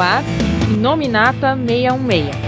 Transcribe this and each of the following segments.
ar Nominata 616.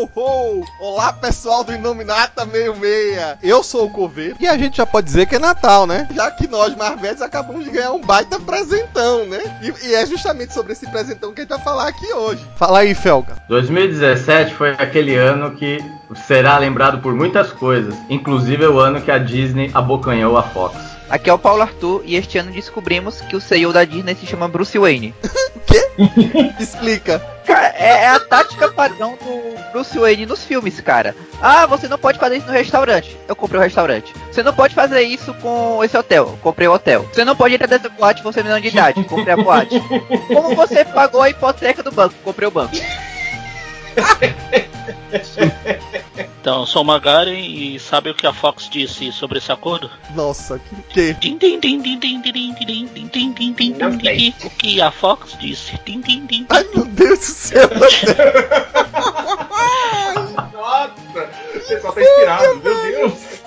Ho, ho, ho! Olá, pessoal do Inominata 66. Eu sou o Coveiro e a gente já pode dizer que é Natal, né? Já que nós, Marvetes, acabamos de ganhar um baita presentão, né? E, e, é justamente sobre esse presentão que a gente vai falar aqui hoje. Fala aí, Felga. 2017 foi aquele ano que será lembrado por muitas coisas, inclusive o ano que a Disney abocanhou a Fox. Aqui é o Paulo Arthur e este ano descobrimos que o CEO da Disney se chama Bruce Wayne. o quê? Explica. Cara, é, é, a tática padrão do Bruce Wayne nos filmes, cara. Ah, você não pode fazer isso no restaurante. Eu comprei o restaurante. Você não pode fazer isso com esse hotel. Eu comprei o hotel. Você não pode entrar dentro da boate você menor de idade. Comprei a boate. Como você pagou a hipoteca do banco? Comprei o banco. Então, sou Magaren e sabe o que a Fox disse sobre esse acordo? Nossa, que que? O que a Fox disse? Ai meu Deus do céu! Nossa! O pessoal tá inspirado, meu Deus!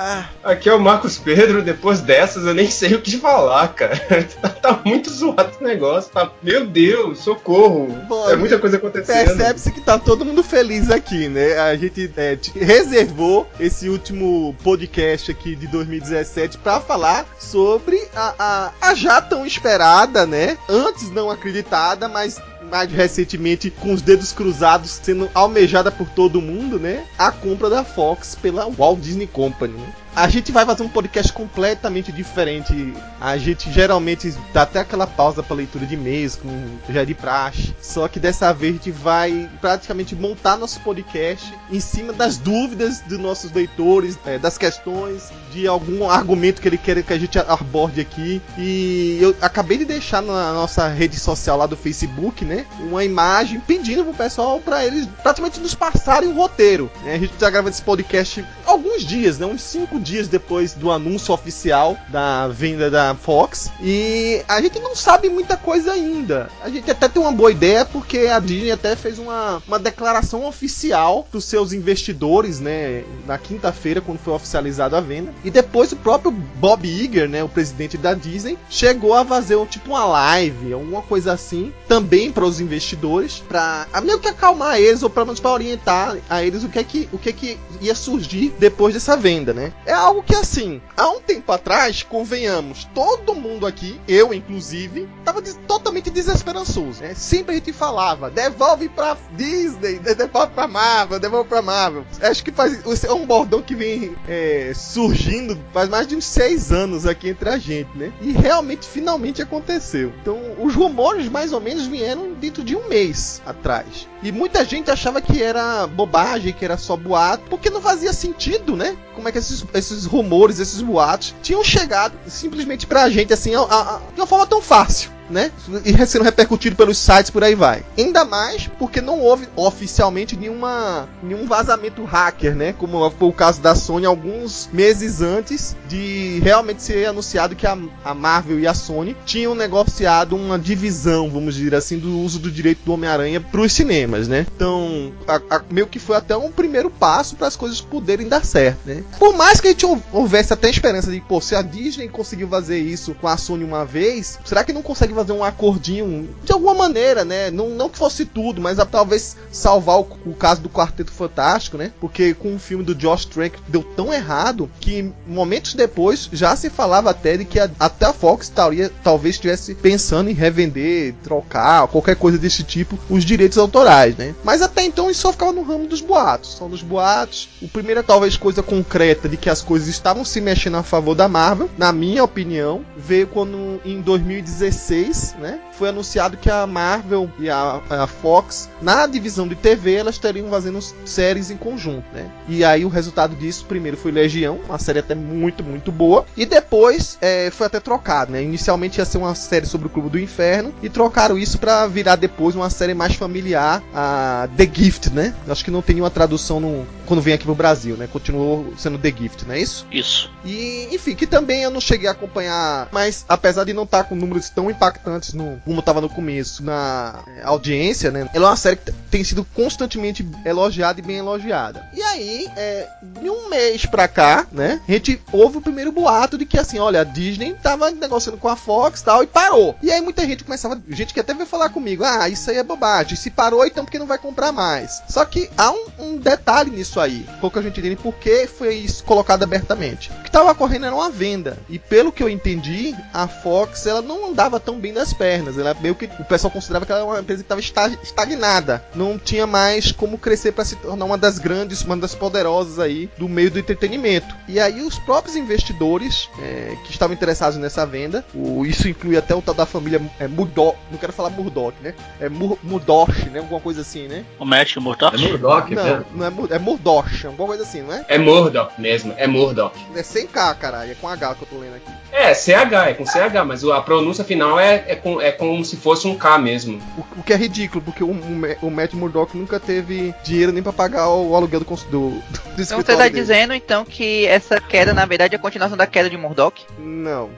Ah. Aqui é o Marcos Pedro, depois dessas eu nem sei o que falar, cara. tá muito zoado esse negócio, tá? Meu Deus, socorro! Bom, é muita coisa acontecendo. Percebe-se que tá todo mundo feliz aqui, né? A gente é, reservou esse último podcast aqui de 2017 para falar sobre a, a, a já tão esperada, né? Antes não acreditada, mas mais recentemente com os dedos cruzados sendo almejada por todo mundo, né? A compra da Fox pela Walt Disney Company. Né? A gente vai fazer um podcast completamente diferente. A gente geralmente dá até aquela pausa para leitura de e-mails, como já de praxe. Só que dessa vez a gente vai praticamente montar nosso podcast em cima das dúvidas dos nossos leitores, é, das questões, de algum argumento que ele quer que a gente aborde aqui. E eu acabei de deixar na nossa rede social lá do Facebook, né? Uma imagem pedindo pro pessoal para eles praticamente nos passarem um roteiro. Né? A gente tá gravando esse podcast alguns dias, né? Uns cinco dias depois do anúncio oficial da venda da Fox. E a gente não sabe muita coisa ainda. A gente até tem uma boa ideia porque a Disney até fez uma, uma declaração oficial para os seus investidores, né, na quinta-feira quando foi oficializada a venda. E depois o próprio Bob Iger, né, o presidente da Disney, chegou a fazer tipo uma live, alguma coisa assim, também para os investidores, para meio que acalmar eles ou pelo menos para orientar a eles o que é que o que é que ia surgir depois dessa venda, né? É algo que, assim, há um tempo atrás, convenhamos, todo mundo aqui, eu inclusive, tava totalmente desesperançoso. Né? Sempre a gente falava, devolve pra Disney, devolve pra Marvel, devolve pra Marvel. Acho que faz, é um bordão que vem é, surgindo faz mais de uns seis anos aqui entre a gente, né? E realmente, finalmente aconteceu. Então, os rumores mais ou menos vieram dentro de um mês atrás. E muita gente achava que era bobagem, que era só boato, porque não fazia sentido, né? Como é que esses, esses rumores, esses boatos tinham chegado simplesmente pra gente assim, a, a, de uma forma tão fácil né? E sendo repercutido pelos sites por aí vai. Ainda mais porque não houve oficialmente nenhuma, nenhum vazamento hacker, né? Como foi o caso da Sony alguns meses antes de realmente ser anunciado que a, a Marvel e a Sony tinham negociado uma divisão, vamos dizer assim, do uso do direito do Homem-Aranha para os cinemas, né? Então, a, a, meio que foi até um primeiro passo para as coisas poderem dar certo, né? Por mais que a gente houvesse até esperança de, pô, se a Disney conseguiu fazer isso com a Sony uma vez, será que não consegue fazer um acordinho de alguma maneira, né? Não, não que fosse tudo, mas a, talvez salvar o, o, caso do Quarteto Fantástico, né? Porque com o filme do Josh Trank deu tão errado que momentos depois já se falava até de que a, até a Fox taria, talvez estivesse pensando em revender, trocar, qualquer coisa desse tipo, os direitos autorais, né? Mas até então isso só ficava no ramo dos boatos, só dos boatos. O primeiro talvez coisa concreta de que as coisas estavam se mexendo a favor da Marvel, na minha opinião, veio quando em 2016 2016, né, foi anunciado que a Marvel e a, a Fox, na divisão de TV, elas teriam fazendo séries em conjunto, né? E aí o resultado disso, primeiro foi Legião, uma série até muito, muito boa, e depois é, foi até trocado, né? Inicialmente ia ser uma série sobre o Clube do Inferno, e trocaram isso para virar depois uma série mais familiar, a The Gift, né? Acho que não tem nenhuma tradução no, quando vem aqui pro Brasil, né? Continuou sendo The Gift, não é isso? Isso. E, enfim, que também eu não cheguei a acompanhar, mas apesar de não estar com números tão impactantes no, como estava no começo, na é, audiência, né? Ela é uma série que tem sido constantemente elogiada e bem elogiada. E aí, é, de um mês pra cá, né? A gente houve o primeiro boato de que assim, olha, a Disney tava negociando com a Fox e tal, e parou. E aí muita gente começava, gente que até veio falar comigo, ah, isso aí é bobagem. Se parou, então porque não vai comprar mais. Só que há um, um detalhe nisso aí. Pouca gente entende por que foi isso colocado abertamente. O que estava ocorrendo era uma venda. E pelo que eu entendi, a Fox ela não andava tão bem das pernas. Ela meio que o pessoal considerava que ela era uma empresa que estava estagnada. Não tinha mais como crescer para se tornar uma das grandes, uma das poderosas aí do meio do entretenimento. E aí os próprios investidores é, que estavam interessados nessa venda, o, isso inclui até o tal da família é, Murdoch, não quero falar Murdoch, né? É Mur, Murdoch, né? Alguma coisa assim, né? O Matt Murdoch? É Murdoch, Não, não é, Mur- é Murdoch, alguma coisa assim, não é? É Murdoch mesmo, é Murdoch. É sem K, caralho, é com H que eu tô lendo aqui. É, CH, é com CH, mas a pronúncia final é, é, com, é como se fosse um K mesmo. O, o que é ridículo, porque o, o, Ma- o Matt Murdock nunca teve dinheiro nem pra pagar o, o aluguel do, do, do, Então você tá dele. dizendo então que essa queda, na verdade, é a continuação da queda de Murdoch? Não.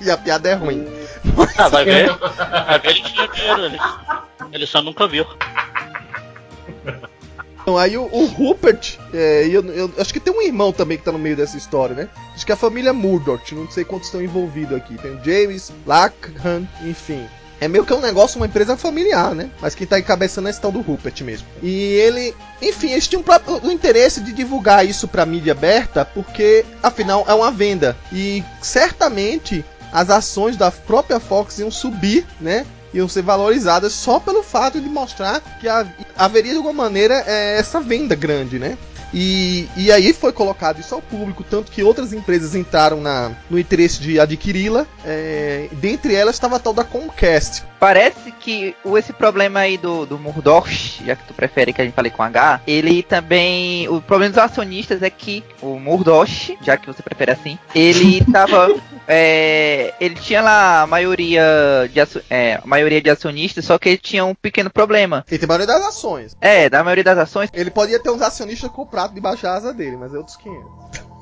E a piada é ruim. Ah, vai ver. Vai ver, ele tinha dinheiro. Ele, ele só nunca viu. Então, aí o, o Rupert, é, eu, eu acho que tem um irmão também que tá no meio dessa história, né? Acho que é a família Murdoch, não sei quantos estão envolvidos aqui. Tem o James, Lackham, enfim. É meio que um negócio, uma empresa familiar, né? Mas quem tá encabeçando é esse tal do Rupert mesmo. E ele, enfim, eles tinham o interesse de divulgar isso pra mídia aberta, porque afinal é uma venda. E certamente as ações da própria Fox iam subir, né? Iam ser valorizadas só pelo fato de mostrar que ha- haveria de alguma maneira é, essa venda grande, né? E, e aí foi colocado isso ao público, tanto que outras empresas entraram na, no interesse de adquiri-la. é, dentre elas estava a tal da Comcast. Parece que o, esse problema aí do, do Murdoch, já que tu prefere que a gente fale com H, ele também. O problema dos acionistas é que o Murdoch, já que você prefere assim, ele tava. é, ele tinha lá a maioria de, é, a maioria de acionistas, só que ele tinha um pequeno problema. Ele tem maioria das ações. É, da maioria das ações, Ele podia ter uns acionistas comprados debaixo da asa dele, mas é outros 500.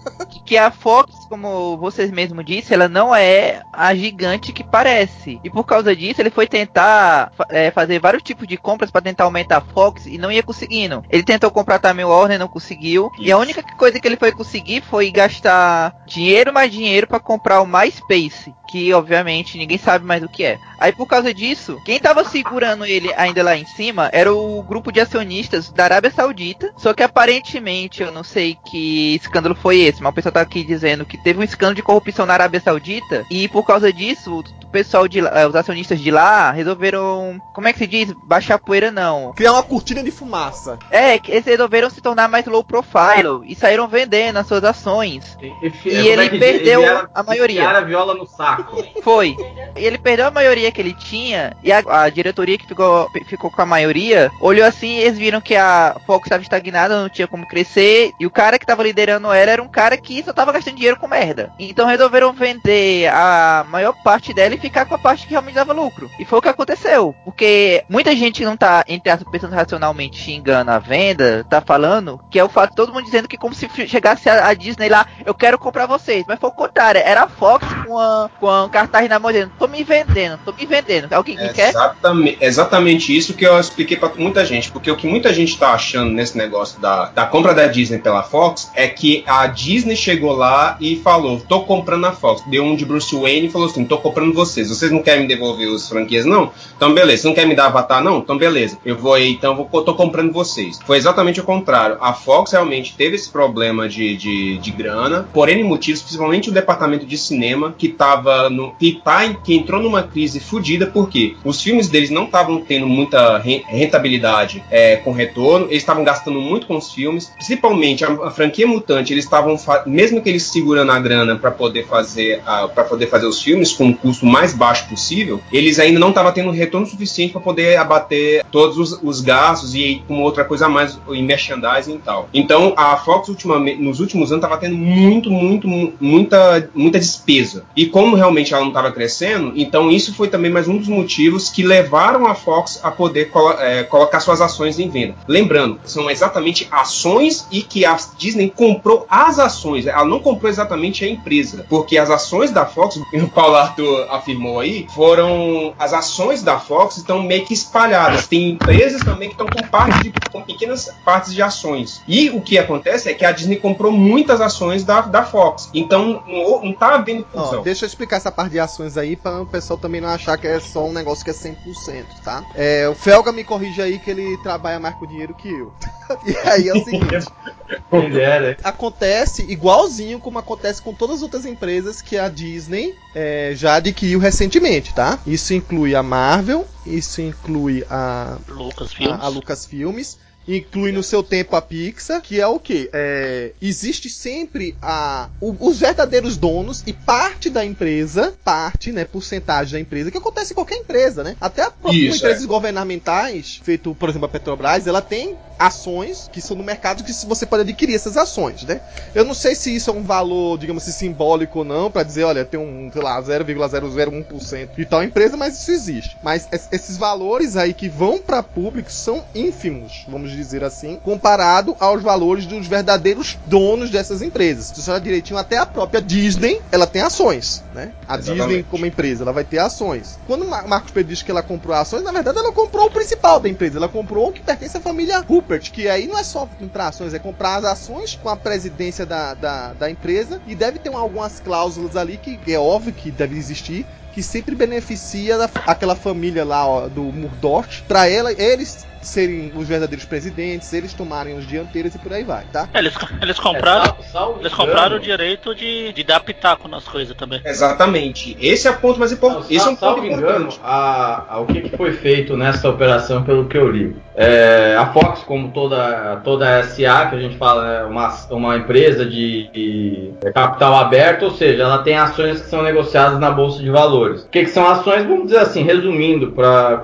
Que- a Fox, como vocês mesmos disseram, ela não é a gigante que parece. E por causa disso, ele foi tentar é, fazer vários tipos de compras para tentar aumentar a Fox e não ia conseguindo. Ele tentou comprar também o Warner, não conseguiu. E a única coisa que ele foi conseguir foi gastar dinheiro mais dinheiro para comprar o MySpace. Que obviamente ninguém sabe mais o que é. Aí por causa disso, quem tava segurando ele ainda lá em cima era o grupo de acionistas da Arábia Saudita. Só que aparentemente, eu não sei que escândalo foi esse, mas o pessoal tá aqui dizendo que teve um escândalo de corrupção na Arábia Saudita. E por causa disso, o pessoal de lá, eh, os acionistas de lá resolveram, como é que se diz? Baixar a poeira não. Criar uma cortina de fumaça. É, que eles resolveram se tornar mais low profile e saíram vendendo as suas ações. E, E ele perdeu a maioria. A viola no saco. Foi. E ele perdeu a maioria que ele tinha, e a, a diretoria que ficou, ficou com a maioria, olhou assim e eles viram que a Fox estava estagnada, não tinha como crescer, e o cara que tava liderando ela era um cara que só tava gastando dinheiro com merda. Então resolveram vender a maior parte dela e ficar com a parte que realmente dava lucro. E foi o que aconteceu. Porque muita gente não tá, entre aspas, pensando racionalmente xingando a venda, tá falando que é o fato de todo mundo dizendo que como se chegasse a, a Disney lá, eu quero comprar vocês. Mas foi o contrário, era a Fox com a, com a cartaz na mão tô me vendendo, tô me vendendo. Alguém me quer? Exatamente, exatamente isso que eu expliquei pra muita gente. Porque o que muita gente tá achando nesse negócio da, da compra da Disney pela Fox é que a Disney chegou lá e falou: tô comprando a Fox. Deu um de Bruce Wayne e falou assim: tô comprando vocês. Vocês não querem me devolver os franquias, não? Então beleza. Você não quer me dar Avatar, não? Então beleza. Eu vou aí, então vou, tô comprando vocês. Foi exatamente o contrário. A Fox realmente teve esse problema de, de, de grana, por N motivos, principalmente o departamento de cinema, que tava no. que, tá, que entrou numa crise fodida, porque os filmes deles não estavam tendo muita re- rentabilidade é, com retorno, eles estavam gastando muito com os filmes, principalmente a, a franquia Mutante, eles estavam, mesmo que eles segurando a grana para poder fazer para poder fazer os filmes com um custo mais mais baixo possível, eles ainda não estavam tendo retorno suficiente para poder abater todos os, os, gastos e com outra coisa a mais em merchandising e tal. Então a Fox ultimamente, nos últimos anos estava tendo muito, muito, muita, muita despesa. E como realmente ela não estava crescendo, então isso foi também mais um dos motivos que levaram a Fox a poder colo é, colocar suas ações em venda. Lembrando, são exatamente ações e que a Disney comprou as ações. Ela não comprou exatamente a empresa, porque as ações da Fox, o Paulo Arthur afirmou aí, foram as ações da Fox estão meio que espalhadas. Tem empresas também que estão com parte de, com pequenas partes de ações. E o que acontece é que a Disney comprou muitas ações da, da Fox. Então não, não tá havendo fusão. deixa eu explicar essa parte de ações aí para o pessoal também não achar que é só um negócio que é 100%, tá? É, o Felga me corrige aí que ele trabalha mais com dinheiro que eu. e aí é o seguinte. acontece igualzinho como acontece com todas as outras empresas que a Disney é, já adquiriu recentemente, tá? Isso inclui a Marvel, isso inclui a Lucasfilmes, a, a Lucasfilmes inclui no seu tempo a Pixar, que é o que? É, existe sempre a, o, os verdadeiros donos e parte da empresa, parte, né, porcentagem da empresa, que acontece em qualquer empresa, né? Até a própria Isso, empresas é. governamentais, feito, por exemplo, a Petrobras, ela tem ações que são no mercado que você pode adquirir essas ações, né? Eu não sei se isso é um valor, digamos assim, simbólico ou não, para dizer, olha, tem um, sei lá, 0,001% de tal empresa, mas isso existe. Mas esses valores aí que vão para público são ínfimos, vamos dizer assim, comparado aos valores dos verdadeiros donos dessas empresas. Se você olhar direitinho, até a própria Disney, ela tem ações, né? A Exatamente. Disney como empresa, ela vai ter ações. Quando o Marcos Pedro diz que ela comprou ações, na verdade ela comprou o principal da empresa, ela comprou o que pertence à família Rupert, que aí não é só comprar ações, é comprar as ações com a presidência da, da, da empresa e deve ter algumas cláusulas ali que é óbvio que deve existir, que sempre beneficia aquela família lá ó, do Murdoch, para ela eles serem os verdadeiros presidentes, eles tomarem os dianteiros e por aí vai, tá? É, eles, eles compraram, é, eles compraram o direito de, de dar pitaco nas coisas também. Exatamente. Esse é o ponto mais importante. Esse é um ponto engano, a, a, o que, que, foi feito nessa operação, pelo que eu li? É, a Fox, como toda, toda a SA, que a gente fala, é uma, uma empresa de, de, capital aberto, ou seja, ela tem ações que são negociadas na Bolsa de Valores. O que, que são ações? Vamos dizer assim, resumindo, para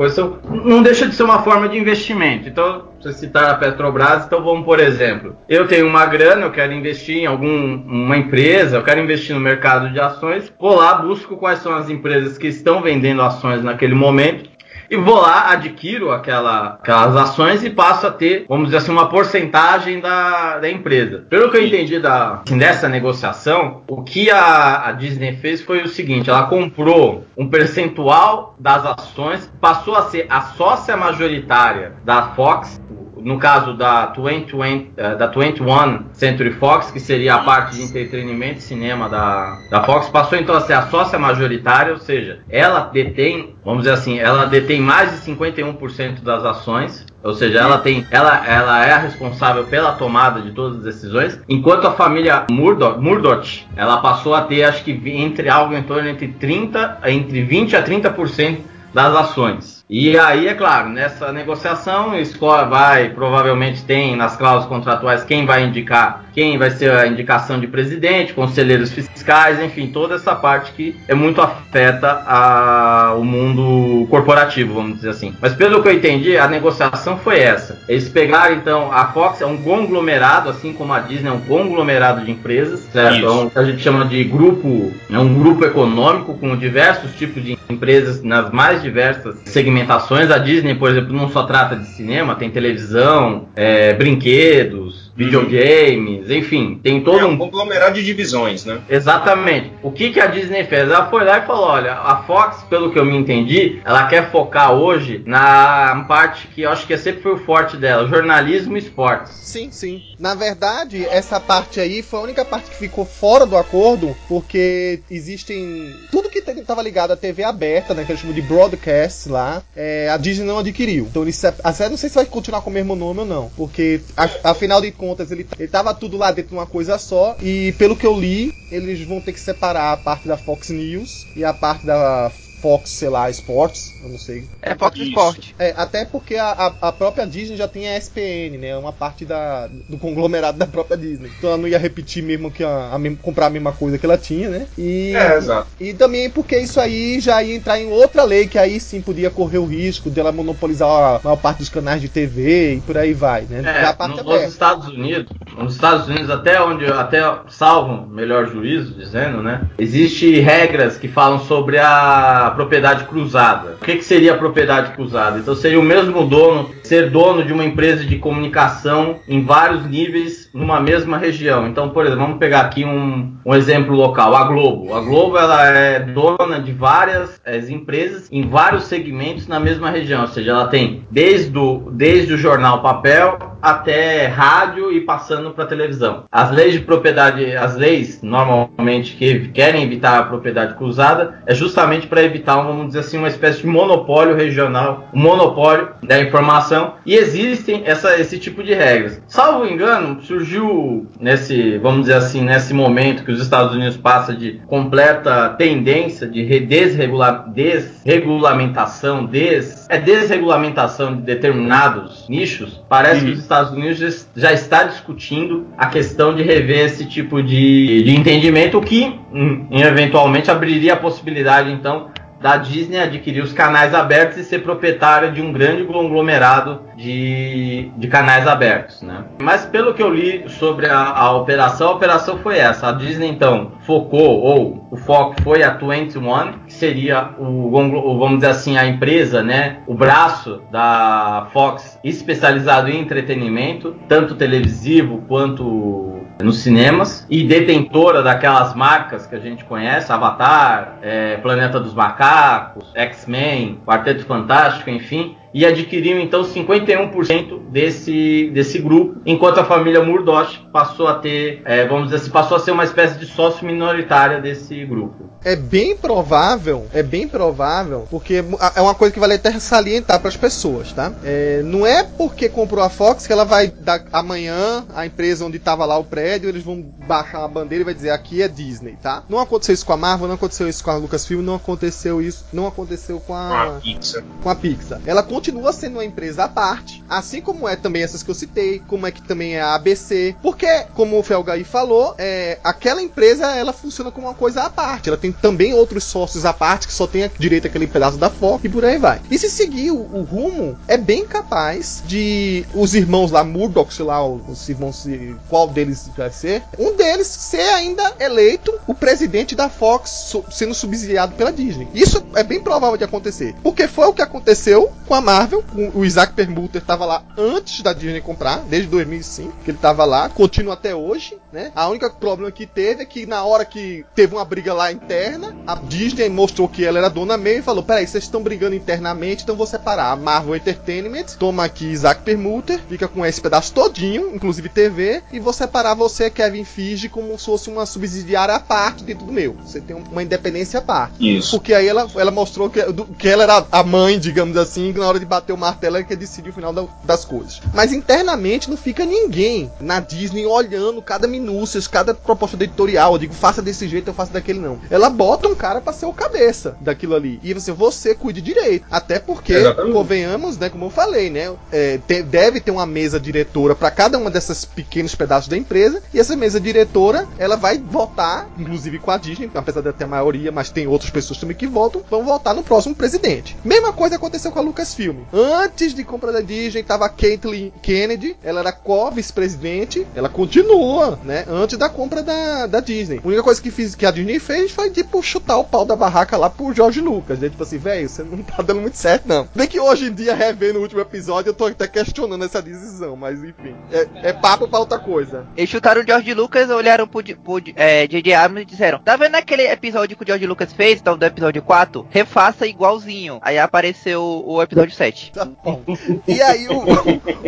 não deixa de ser uma forma de investimento investimento. Então, você citar a Petrobras, então vamos, por exemplo, eu tenho uma grana, eu quero investir em alguma empresa, eu quero investir no mercado de ações, vou lá, busco quais são as empresas que estão vendendo ações naquele momento e vou lá, adquiro aquela, aquelas ações e passo a ter, vamos dizer assim, uma porcentagem da, da empresa. Pelo que eu entendi da, assim, dessa negociação, o que a, a Disney fez foi o seguinte: ela comprou um percentual das ações, passou a ser a sócia majoritária da Fox, no caso da 20, eh, da 21 Century Fox, que seria a parte de entretenimento e cinema da, da Fox, passou então a ser a sócia majoritária, ou seja, ela detém, vamos dizer assim, ela detém mais de 51% das ações, ou seja, ela tem, ela, ela é a responsável pela tomada de todas as decisões, enquanto a família Murdoch, Murdoch ela passou a ter, acho que entre algo em torno entre 30, entre 20 a 30% das ações. E aí, é claro, nessa negociação, escola vai, provavelmente tem nas cláusulas contratuais quem vai indicar, quem vai ser a indicação de presidente, conselheiros fiscais, enfim, toda essa parte que é muito afeta a, o mundo corporativo, vamos dizer assim. Mas pelo que eu entendi, a negociação foi essa. Eles pegaram, então, a Fox é um conglomerado, assim como a Disney é um conglomerado de empresas, certo? Isso. É um, que a gente chama de grupo, é um grupo econômico com diversos tipos de empresas nas mais diversas segmentações. A Disney, por exemplo, não só trata de cinema, tem televisão, é, brinquedos, videogames, enfim, tem todo é um, um conglomerado de divisões, né? Exatamente. O que, que a Disney fez? Ela foi lá e falou: olha, a Fox, pelo que eu me entendi, ela quer focar hoje na parte que eu acho que sempre foi o forte dela: jornalismo e esportes. Sim, sim. Na verdade, essa parte aí foi a única parte que ficou fora do acordo, porque existem. Tudo que estava ligado à TV aberta, né? Que eles chamam de broadcast lá, é, a Disney não adquiriu. Então, eles, até não sei se vai continuar com o mesmo nome ou não, porque a, afinal de contas contas, ele, ele tava tudo lá dentro de uma coisa só. E pelo que eu li, eles vão ter que separar a parte da Fox News e a parte da Fox, sei lá, Sports, eu não sei. É Fox Isso. Sport. É, até porque a, a, a própria Disney já tem a SPN, né? Uma parte da, do conglomerado da própria Disney. Então ela não ia repetir mesmo que a, a comprar a mesma coisa que ela tinha, né? E, É, exato. e também porque isso aí já ia entrar em outra lei, que aí sim podia correr o risco dela monopolizar a maior parte dos canais de TV e por aí vai, né? É, Já a parte no- nos. Estados Unidos, nos Estados Unidos até onde até salvo melhor juízo dizendo, né? Existe regras que falam sobre a propriedade cruzada. O que, que seria a propriedade cruzada? Então seria o mesmo dono ser dono de uma empresa de comunicação em vários níveis numa mesma região. Então, por exemplo, vamos pegar aqui um, um exemplo local, a Globo. A Globo ela é dona de várias eh, empresas em vários segmentos na mesma região, ou seja, ela tem desde o, desde o jornal papel até rádio e passando para televisão. As leis de propriedade, as leis normalmente que querem evitar a propriedade cruzada é justamente para evitar, vamos dizer assim, uma espécie de monopólio regional, um monopólio da informação e existem essa, esse tipo de regras. Salvo engano, surgiu nesse, vamos dizer assim, nesse momento que os Estados Unidos passa de completa tendência de re- desregula, desregulamentação, des, é desregulamentação de determinados nichos, parece que os Estados Unidos já- já está discutindo a questão de rever esse tipo de, de entendimento, o que hum, eventualmente abriria a possibilidade, então, da Disney adquirir os canais abertos e ser proprietária de um grande conglomerado de, de canais abertos, né? Mas pelo que eu li sobre a, a operação, a operação foi essa. A Disney então focou ou o foco foi a 21, que seria o, vamos dizer assim a empresa, né? O braço da Fox especializado em entretenimento, tanto televisivo quanto nos cinemas e detentora daquelas marcas que a gente conhece, Avatar, é, Planeta dos Macacos, X-Men, Quarteto Fantástico, enfim, e adquiriu então 51% desse, desse grupo, enquanto a família Murdoch passou a ter, é, vamos dizer assim, passou a ser uma espécie de sócio minoritária desse grupo. É bem provável, é bem provável, porque é uma coisa que vale até salientar para as pessoas, tá? É, não é porque comprou a Fox que ela vai dar amanhã a empresa onde estava lá o prédio, eles vão baixar uma bandeira e vai dizer aqui é Disney, tá? Não aconteceu isso com a Marvel, não aconteceu isso com a Lucasfilm, não aconteceu isso, não aconteceu com Com a a Pixar. com a Pixar. Ela continua sendo uma empresa à parte, assim como é também essas que eu citei, como é que também é a ABC, porque, como o Felgaí falou, é, aquela empresa ela funciona como uma coisa à parte. Ela tem também outros sócios à parte que só tem direito àquele pedaço da Fox e por aí vai. E se seguir o, o rumo, é bem capaz de os irmãos lá, Murdoch, sei lá, os irmãos, qual deles vai ser, um deles ser ainda eleito o presidente da Fox sendo subsidiado pela Disney. Isso é bem provável de acontecer, porque foi o que aconteceu com a Marvel. O, Isaac Permuter estava lá antes da Disney comprar, desde 2005, que ele estava lá, continua até hoje, né? A única problema que teve é que na hora que teve uma briga lá interna, a Disney mostrou que ela era dona mesmo e falou: peraí, vocês estão brigando internamente, então vou separar a Marvel Entertainment, toma aqui Isaac Permuter, fica com esse pedaço todinho, inclusive TV, e vou separar você, Kevin Feige, como se fosse uma subsidiária à parte dentro do meu. Você tem uma independência à parte. Isso. Porque aí ela, ela mostrou que, que ela era a mãe, digamos assim, na hora de bater o martelo é que decide o final da- das coisas. Mas internamente não fica ninguém na Disney olhando cada minúcia, cada proposta editorial. Eu digo, faça desse jeito, eu faço daquele não. Ela bota um cara pra ser o cabeça daquilo ali. E você, você cuide direito. Até porque, Exatamente. convenhamos, né, como eu falei, né, é, te- deve ter uma mesa diretora pra cada uma dessas pequenos pedaços da empresa. E essa mesa diretora, ela vai votar, inclusive com a Disney, apesar de ter a maioria, mas tem outras pessoas também que votam, vão votar no próximo presidente. Mesma coisa aconteceu com a Lucasfilm. Antes de compra da Disney, tava a Caitlyn Kennedy, ela era co-vice-presidente, ela continua, né, antes da compra da, da Disney. A única coisa que, fiz, que a Disney fez foi, tipo, chutar o pau da barraca lá pro George Lucas, né, tipo assim, velho, você não tá dando muito certo, não. Bem que hoje em dia, revendo o último episódio, eu tô até questionando essa decisão, mas enfim, é, é papo pra outra coisa. Eles chutaram o George Lucas, olharam pro, pro é, J.J. Abrams e disseram: Tá vendo aquele episódio que o George Lucas fez, então, do episódio 4? Refaça igualzinho. Aí apareceu o episódio 7. Tá bom. E aí o,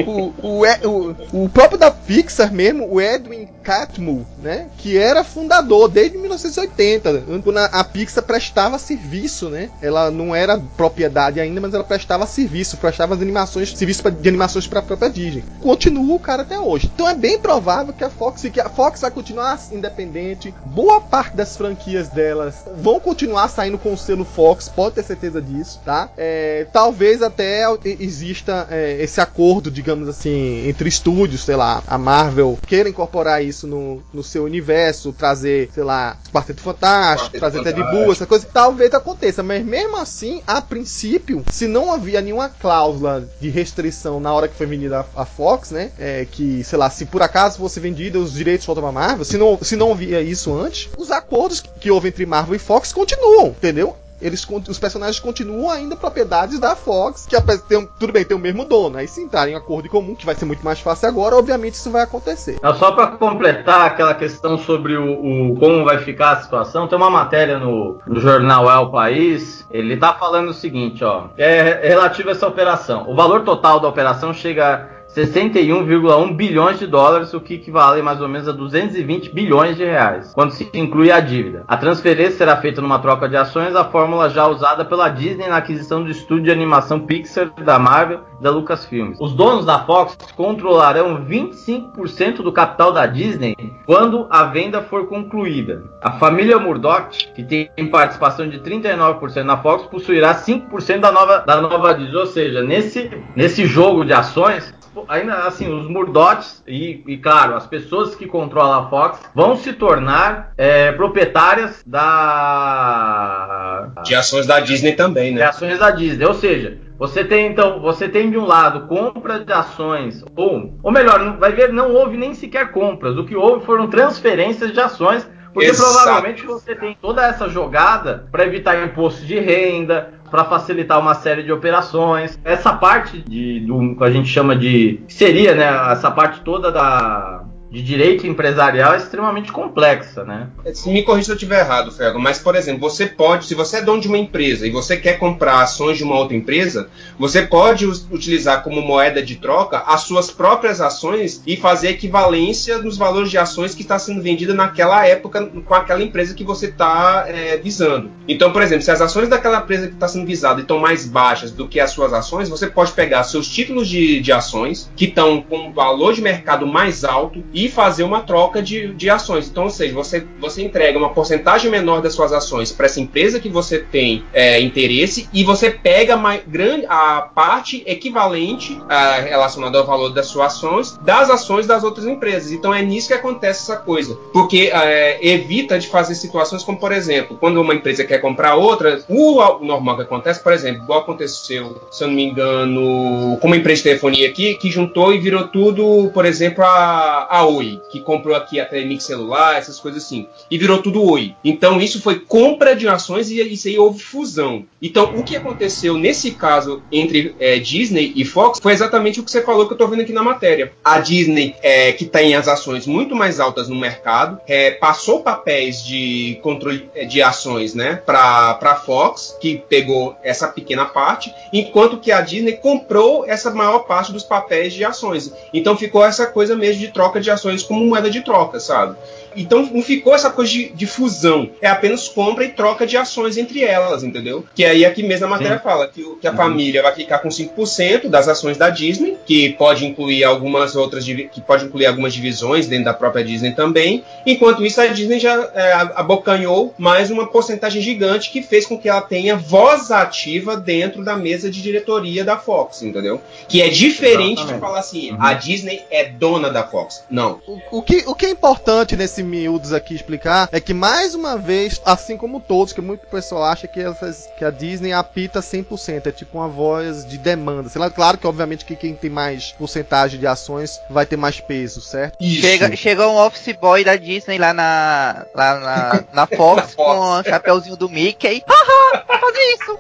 o, o, o, o próprio da Pixar mesmo, o Edwin Catmull, né? Que era fundador desde 1980, quando a Pixar prestava serviço, né? Ela não era propriedade ainda, mas ela prestava serviço, prestava as animações, serviço de animações para a própria Disney. Continua o cara até hoje. Então é bem provável que a Fox, que a Fox vai continuar independente. Boa parte das franquias delas vão continuar saindo com o selo Fox, pode ter certeza disso, tá? É, talvez até exista é, esse acordo, digamos assim, entre estúdios, sei lá, a Marvel queira incorporar isso no, no seu universo, trazer, sei lá, Quarteto Fantástico, Quarteto trazer Ted Bull, essa coisa, talvez aconteça, mas mesmo assim, a princípio, se não havia nenhuma cláusula de restrição na hora que foi vendida a, a Fox, né, é, que, sei lá, se por acaso fosse vendida os direitos voltam pra Marvel, se não, se não havia isso antes, os acordos que houve entre Marvel e Fox continuam, entendeu? Eles os personagens continuam ainda propriedades da Fox, que tem, tudo bem, tem o mesmo dono. Aí se entrarem em acordo comum, que vai ser muito mais fácil agora, obviamente isso vai acontecer. É só para completar aquela questão sobre o, o, como vai ficar a situação, tem uma matéria no, no jornal É o País, ele tá falando o seguinte, ó, é relativo a essa operação. O valor total da operação chega 61,1 bilhões de dólares, o que equivale mais ou menos a 220 bilhões de reais, quando se inclui a dívida. A transferência será feita numa troca de ações, a fórmula já usada pela Disney na aquisição do estúdio de animação Pixar da Marvel e da Lucasfilm. Os donos da Fox controlarão 25% do capital da Disney quando a venda for concluída. A família Murdoch, que tem participação de 39% na Fox, possuirá 5% da nova, da nova Disney. Ou seja, nesse, nesse jogo de ações, ainda assim, os Murdochs e, e, claro, as pessoas que controlam a Fox vão se tornar é, proprietárias da. De ações da Disney também, né? De ações da Disney. Ou seja, você tem então, você tem de um lado compra de ações, ou, ou melhor, vai ver, não houve nem sequer compras. O que houve foram transferências de ações porque Exato. provavelmente você tem toda essa jogada para evitar imposto de renda, para facilitar uma série de operações. Essa parte de, do que a gente chama de seria, né, essa parte toda da de direito empresarial é extremamente complexa, né? Me corrija se eu estiver errado, Fergo, mas, por exemplo, você pode, se você é dono de uma empresa e você quer comprar ações de uma outra empresa, você pode utilizar como moeda de troca as suas próprias ações e fazer equivalência nos valores de ações que está sendo vendida naquela época com aquela empresa que você está é, visando. Então, por exemplo, se as ações daquela empresa que está sendo visada estão mais baixas do que as suas ações, você pode pegar seus títulos de, de ações que estão com valor de mercado mais alto fazer uma troca de, de ações. Então, ou seja, você, você entrega uma porcentagem menor das suas ações para essa empresa que você tem é, interesse e você pega a, grande, a parte equivalente a, relacionada ao valor das suas ações das ações das outras empresas. Então é nisso que acontece essa coisa. Porque é, evita de fazer situações como, por exemplo, quando uma empresa quer comprar outra, o normal que acontece, por exemplo, igual aconteceu, se eu não me engano, com uma empresa de telefonia aqui, que juntou e virou tudo, por exemplo, a, a Oi, que comprou aqui a Telemix celular, essas coisas assim, e virou tudo Oi. Então isso foi compra de ações e isso aí houve fusão. Então o que aconteceu nesse caso entre é, Disney e Fox foi exatamente o que você falou que eu tô vendo aqui na matéria. A Disney, é, que tem as ações muito mais altas no mercado, é, passou papéis de controle é, de ações, né, para para Fox, que pegou essa pequena parte, enquanto que a Disney comprou essa maior parte dos papéis de ações. Então ficou essa coisa mesmo de troca de ações como moeda de troca, sabe? Então não ficou essa coisa de, de, fusão. É apenas compra e troca de ações entre elas, entendeu? Que aí aqui mesmo a matéria Sim. fala que, que a uhum. família vai ficar com 5% das ações da Disney, que pode incluir algumas outras que pode incluir algumas divisões dentro da própria Disney também. Enquanto isso, a Disney já é, abocanhou mais uma porcentagem gigante que fez com que ela tenha voz ativa dentro da mesa de diretoria da Fox, entendeu? Que é diferente Exatamente. de falar assim, uhum. a Disney é dona da Fox. Não. O, o, que, o que é importante nesse esse miúdos aqui explicar é que, mais uma vez, assim como todos, que muito pessoal acha que, essas, que a Disney apita 100%, é tipo uma voz de demanda. Sei lá, claro que, obviamente, que quem tem mais porcentagem de ações vai ter mais peso, certo? Chega, chega um office boy da Disney lá na, lá na, na Fox com o chapéuzinho do Mickey. Haha, fazer isso!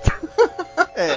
é.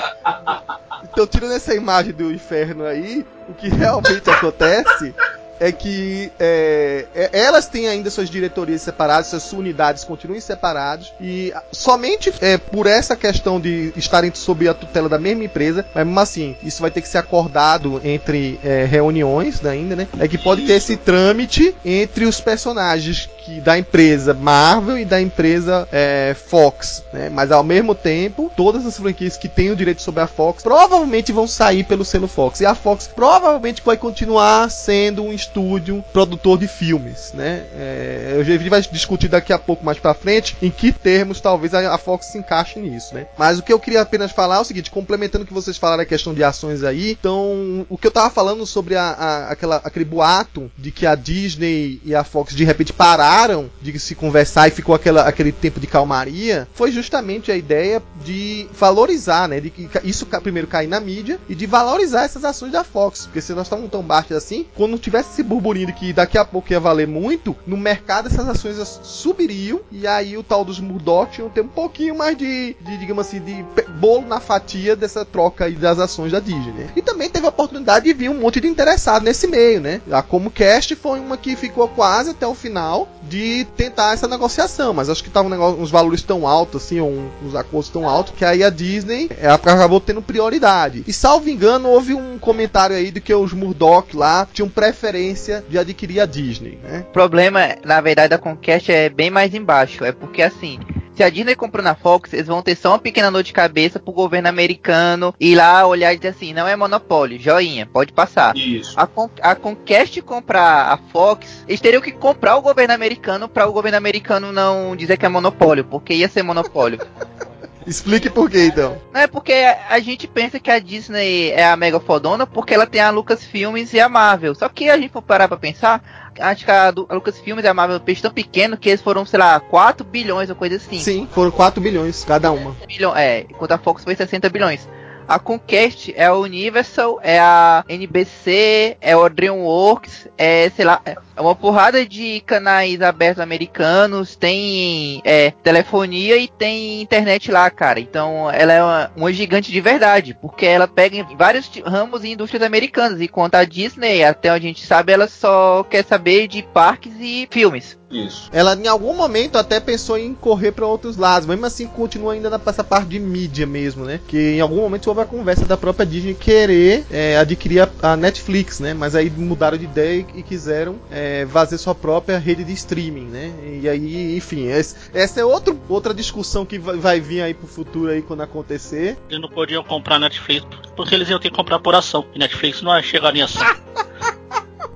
Então, tirando essa imagem do inferno aí, o que realmente acontece é que é, é, elas têm ainda suas diretorias separadas, suas unidades continuam separadas e somente é, por essa questão de estarem sob a tutela da mesma empresa, mas mesmo assim, isso vai ter que ser acordado entre é, reuniões ainda, né? É que pode ter esse trâmite entre os personagens que da empresa Marvel e da empresa é, Fox, né? Mas ao mesmo tempo, todas as franquias que têm o direito sobre a Fox provavelmente vão sair pelo selo Fox e a Fox provavelmente vai continuar sendo um estúdio produtor de filmes, né? É, a gente vai discutir daqui a pouco mais para frente em que termos talvez a, Fox se encaixe nisso, né? Mas o que eu queria apenas falar é o seguinte, complementando o que vocês falaram a questão de ações aí, então o que eu tava falando sobre a, a, aquela, aquele boato de que a Disney e a Fox de repente pararam de se conversar e ficou aquela, aquele tempo de calmaria, foi justamente a ideia de valorizar, né? De que isso primeiro cair na mídia e de valorizar essas ações da Fox. Porque se nós estamos tão baixos assim, quando tivesse esse burburinho de que daqui a pouco ia valer muito, no mercado essas ações subiriam e aí o tal dos Murdoch iam ter um pouquinho mais de, de digamos assim, de bolo na fatia dessa troca aí das ações da Disney. Né? E também teve a oportunidade de vir um monte de interessado nesse meio, né? A Comcast foi uma que ficou quase até o final de tentar essa negociação, mas acho que estavam uns valores tão altos, assim, ou uns acordos tão altos, que aí a Disney acabou tendo prioridade. E salvo engano, houve um comentário aí de que os Murdoch lá tinham preferência de adquirir a Disney, né? O problema, na verdade, da Conquest é bem mais embaixo. É porque assim, se a Disney comprou na Fox, eles vão ter só uma pequena dor de cabeça pro governo americano ir lá olhar e dizer assim, não é monopólio, joinha, pode passar. Isso. A, Con a Conquest comprar a Fox, eles teriam que comprar o governo americano para o governo americano não dizer que é monopólio, porque ia ser monopólio. Explique por quê, então. Não é porque a gente pensa que a Disney é a mega fodona porque ela tem a Lucasfilmes e a Marvel. Só que a gente for parar pra pensar, acho que a, a Lucasfilm e a Marvel peixe tão pequeno que eles foram, sei lá, 4 bilhões ou coisa assim. Sim, foram 4 bilhões cada uma. Bilhão, é, enquanto a Fox foi 60 bilhões. A Conquest é a Universal, é a NBC, é o DreamWorks, é, sei lá, é uma porrada de canais abertos americanos, tem é, telefonia e tem internet lá, cara. Então ela é uma, uma, gigante de verdade, porque ela pega em vários ramos e indústrias americanas, enquanto a Disney, até onde a gente sabe, ela só quer saber de parques e filmes. Isso. Ela em algum momento até pensou em correr para outros lados, mesmo assim continua ainda nessa parte de mídia mesmo, né? Que em algum momento houve a conversa da própria Disney querer é, adquirir a, a, Netflix, né? Mas aí mudaram de ideia e, e quiseram é, fazer sua própria rede de streaming, né? E aí, enfim, esse, essa é outro, outra discussão que vai, vai, vir aí pro futuro aí quando acontecer. Eles não podiam comprar Netflix porque eles iam ter que comprar por ação. E Netflix não chegaria assim.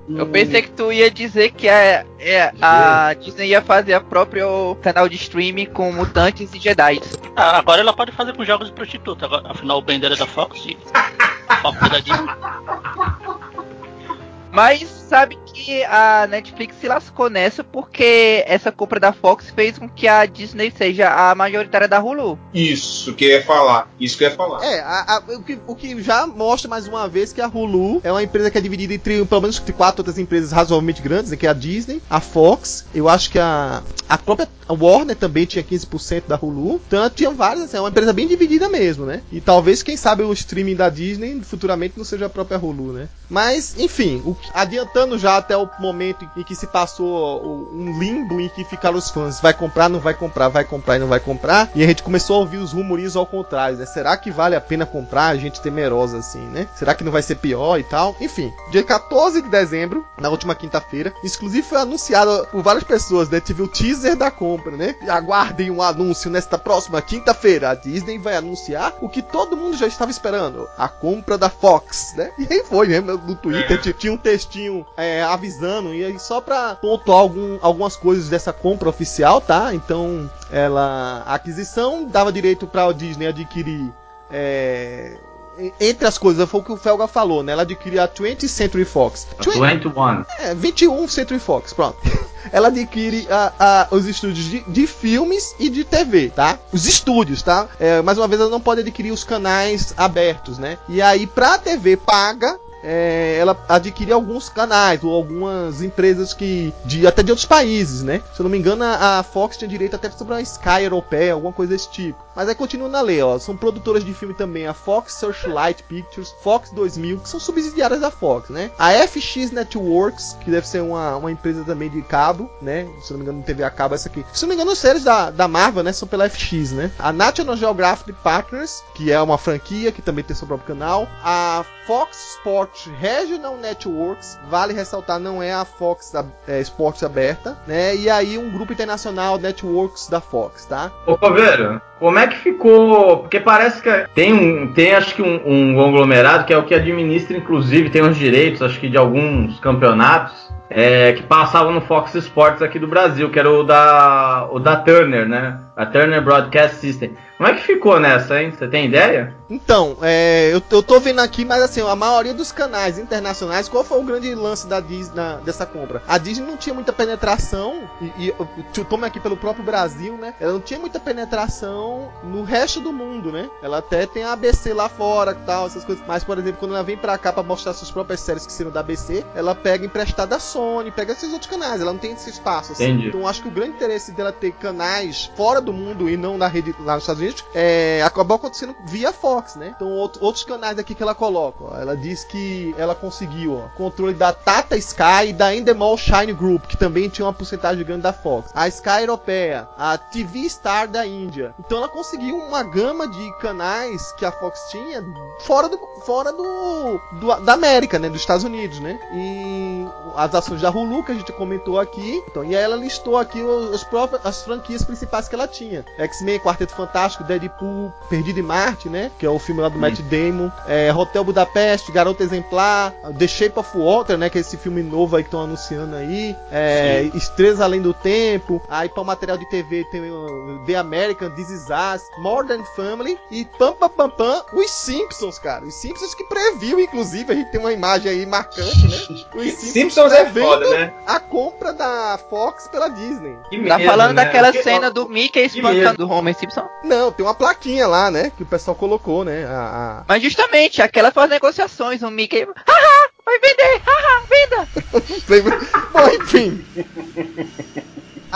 Eu pensei que tu ia dizer que a, é, a Disney ia fazer a própria canal de streaming com mutantes e Jedi. Ah, agora ela pode fazer com jogos de prostituta. Agora, afinal, o Bender é da Fox e a Fox é da Disney. Mas sabe que a Netflix se lascou nessa porque essa compra da Fox fez com que a Disney seja a majoritária da Hulu. Isso que ia falar. Isso que ia falar. É, a, a, o, que, o que já mostra mais uma vez que a Hulu é uma empresa que é dividida entre pelo menos quatro outras empresas razoavelmente grandes, né, que é a Disney, a Fox, eu acho que a, a própria Warner também tinha 15% da Hulu. Então tinha várias, assim, é uma empresa bem dividida mesmo, né? E talvez, quem sabe, o streaming da Disney futuramente não seja a própria Hulu, né? Mas, enfim, o, adiantando já até o momento em que se passou um limbo em que ficaram os fãs, vai comprar, não vai comprar, vai comprar e não vai comprar, e a gente começou a ouvir os rumores ao contrário, né? Será que vale a pena comprar? A gente temerosa assim, né? Será que não vai ser pior e tal? Enfim, dia 14 de dezembro, na última quinta-feira, inclusive foi anunciado por várias pessoas, né? Tive o teaser da compra, né? Aguardem um anúncio nesta próxima quinta-feira. A Disney vai anunciar o que todo mundo já estava esperando: a compra da Fox, né? E aí foi, né? No Twitter é. tinha um textinho é, avisando, e aí só pra pontuar algum, algumas coisas dessa compra oficial, tá? Então, ela. A aquisição dava direito pra Disney adquirir. É, entre as coisas, foi o que o Felga falou, né? Ela adquiriu a 20th Century Fox. A 21. É, 21 Century Fox, pronto. Ela adquire a, a, os estúdios de, de, filmes e de TV, tá? Os estúdios, tá? É, mais uma vez, ela não pode adquirir os canais abertos, né? E aí, pra TV paga, é, ela adquirir alguns canais ou algumas empresas que de até de outros países, né? Se eu não me engano, a, Fox tinha direito até sobre uma Sky europeia, alguma coisa desse tipo. Mas aí continua na lei, ó. São produtoras de filme também a Fox Searchlight Pictures, Fox 2000, que são subsidiárias da Fox, né? A FX Networks, que deve ser uma, uma empresa também de cabo, né? Se não me engano, TV a cabo essa aqui. Se não me engano, os séries da, da Marvel, né? São pela FX, né? A National Geographic Partners, que é uma franquia que também tem seu próprio canal. A Fox Sports Regional Networks, vale ressaltar, não é a Fox é, Sports aberta, né? E aí um grupo internacional Networks da Fox, tá? Ô, Coveiro, como é que ficou? Porque parece que tem um, tem acho que um, um conglomerado que é o que administra, inclusive, tem os direitos, acho que de alguns campeonatos é, que passavam no Fox Sports aqui do Brasil, que era o da, o da Turner, né? A Turner Broadcast System. Como é que ficou nessa, hein? Você tem ideia? Então, é, eu, eu tô vendo aqui, mas assim, a maioria dos canais internacionais, qual foi o grande lance da Disney na, dessa compra? A Disney não tinha muita penetração, e, e eu tomo aqui pelo próprio Brasil, né? Ela não tinha muita penetração no resto do mundo, né? Ela até tem a ABC lá fora e tal, essas coisas. Mas, por exemplo, quando ela vem pra cá pra mostrar suas próprias séries que seriam da ABC, ela pega emprestada da Sony, pega esses outros canais, ela não tem esse espaço. Assim. Entendi. Então, acho que o grande interesse dela ter canais fora do mundo e não na rede lá nos Estados Unidos é, acabou acontecendo via Fox, né? Então, outro, outros canais aqui que ela coloca, ó, ela diz que ela conseguiu ó, controle da Tata Sky e da Endemol Shine Group, que também tinha uma porcentagem grande da Fox. A Sky Europeia, a TV Star da Índia. Então, ela conseguiu uma gama de canais que a Fox tinha fora do fora do, do da América, né? Dos Estados Unidos, né? E as ações da Hulu que a gente comentou aqui. Então, e aí ela listou aqui os, próprios, as franquias principais que ela tinha: X-Men, Quarteto Fantástico, Deadpool, Perdido em Marte, né? Que é o filme lá do Matt Damon, é, Hotel Budapeste, Garota Exemplar, The Shape of Water, né? Que é esse filme novo aí que estão anunciando aí. É, Estrelas Além do Tempo. Aí para o material de TV tem o The American, This Is Us, Modern Family e pam pam pam pam, os Simpsons, cara. Os Simpsons que previu, inclusive, a gente tem uma imagem aí marcante, né? Os Simpsons, Simpsons é foda, né? A compra da Fox pela Disney. Que tá medo, falando né? daquela Porque- cena do Mickey espancando o Homer Simpson? Não, tem uma plaquinha lá, né? Que o pessoal colocou, né? A, a- Mas justamente, aquela foi as negociações, o Mickey. Haha, vai vender, haha, venda! Bom, enfim.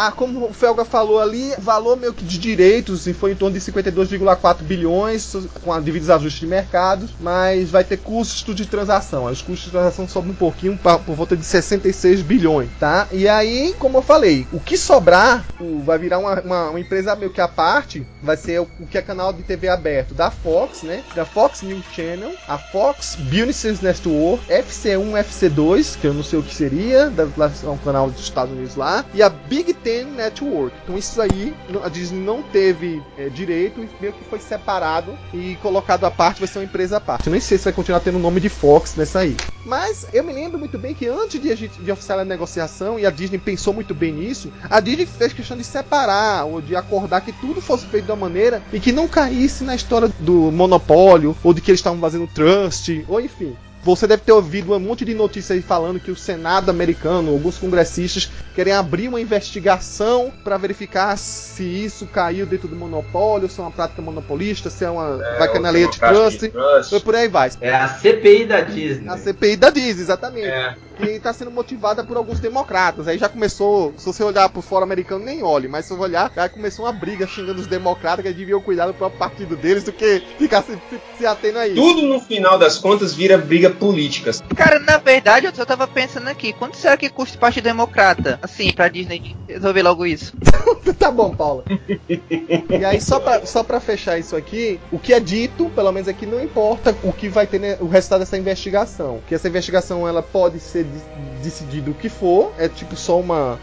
Ah, como o Felga falou ali, valor meio que de direitos e foi em torno de 52,4 bilhões com devidos ajustes de mercado, mas vai ter custos de transação. Os custos de transação sobem um pouquinho pra- por volta de 66 bilhões, tá? E aí, como eu falei, o que sobrar o- vai virar uma, uma- uma empresa meio que à parte, vai ser o, o que é canal de TV aberto da Fox, né? Da Fox News Channel, a Fox Business Network, FC1, FC2, que eu não sei o que seria, ser um canal dos Estados Unidos lá, e a Big Network. Então isso aí a Disney não teve é, direito e meio que foi separado e colocado à parte, vai ser uma empresa à parte. Eu nem sei se vai continuar tendo o nome de Fox nessa aí. Mas eu me lembro muito bem que antes de a de oficiar a negociação, e a Disney pensou muito bem nisso, a Disney fez questão de separar ou de acordar que tudo fosse feito uma maneira e que não caísse na história do monopólio ou de que eles estavam fazendo trust, ou enfim. Você deve ter ouvido um monte de notícias aí falando que o Senado americano, alguns congressistas, querem abrir uma investigação para verificar se isso caiu dentro do monopólio, se é uma prática monopolista, se é uma. vai cair na lei de trust, e por aí vai. É a CPI da Disney. A CPI da Disney, exatamente. É. Que está sendo motivada por alguns democratas. Aí já começou, se você olhar pro fora americano, nem olhe, mas se você olhar, já começou uma briga xingando os democratas que deviam cuidar do próprio partido deles do que ficar se, se, se atendo a isso. Tudo no final das contas vira briga política. Cara, na verdade, eu só tava pensando aqui, quanto será que custa o Partido Democrata? Assim, pra Disney resolver logo isso. tá bom, Paula. e aí, só pra, só pra fechar isso aqui, o que é dito, pelo menos aqui, não importa o que vai ter né, o resultado dessa investigação. Que essa investigação ela pode ser de- decidido o que for, é tipo só uma.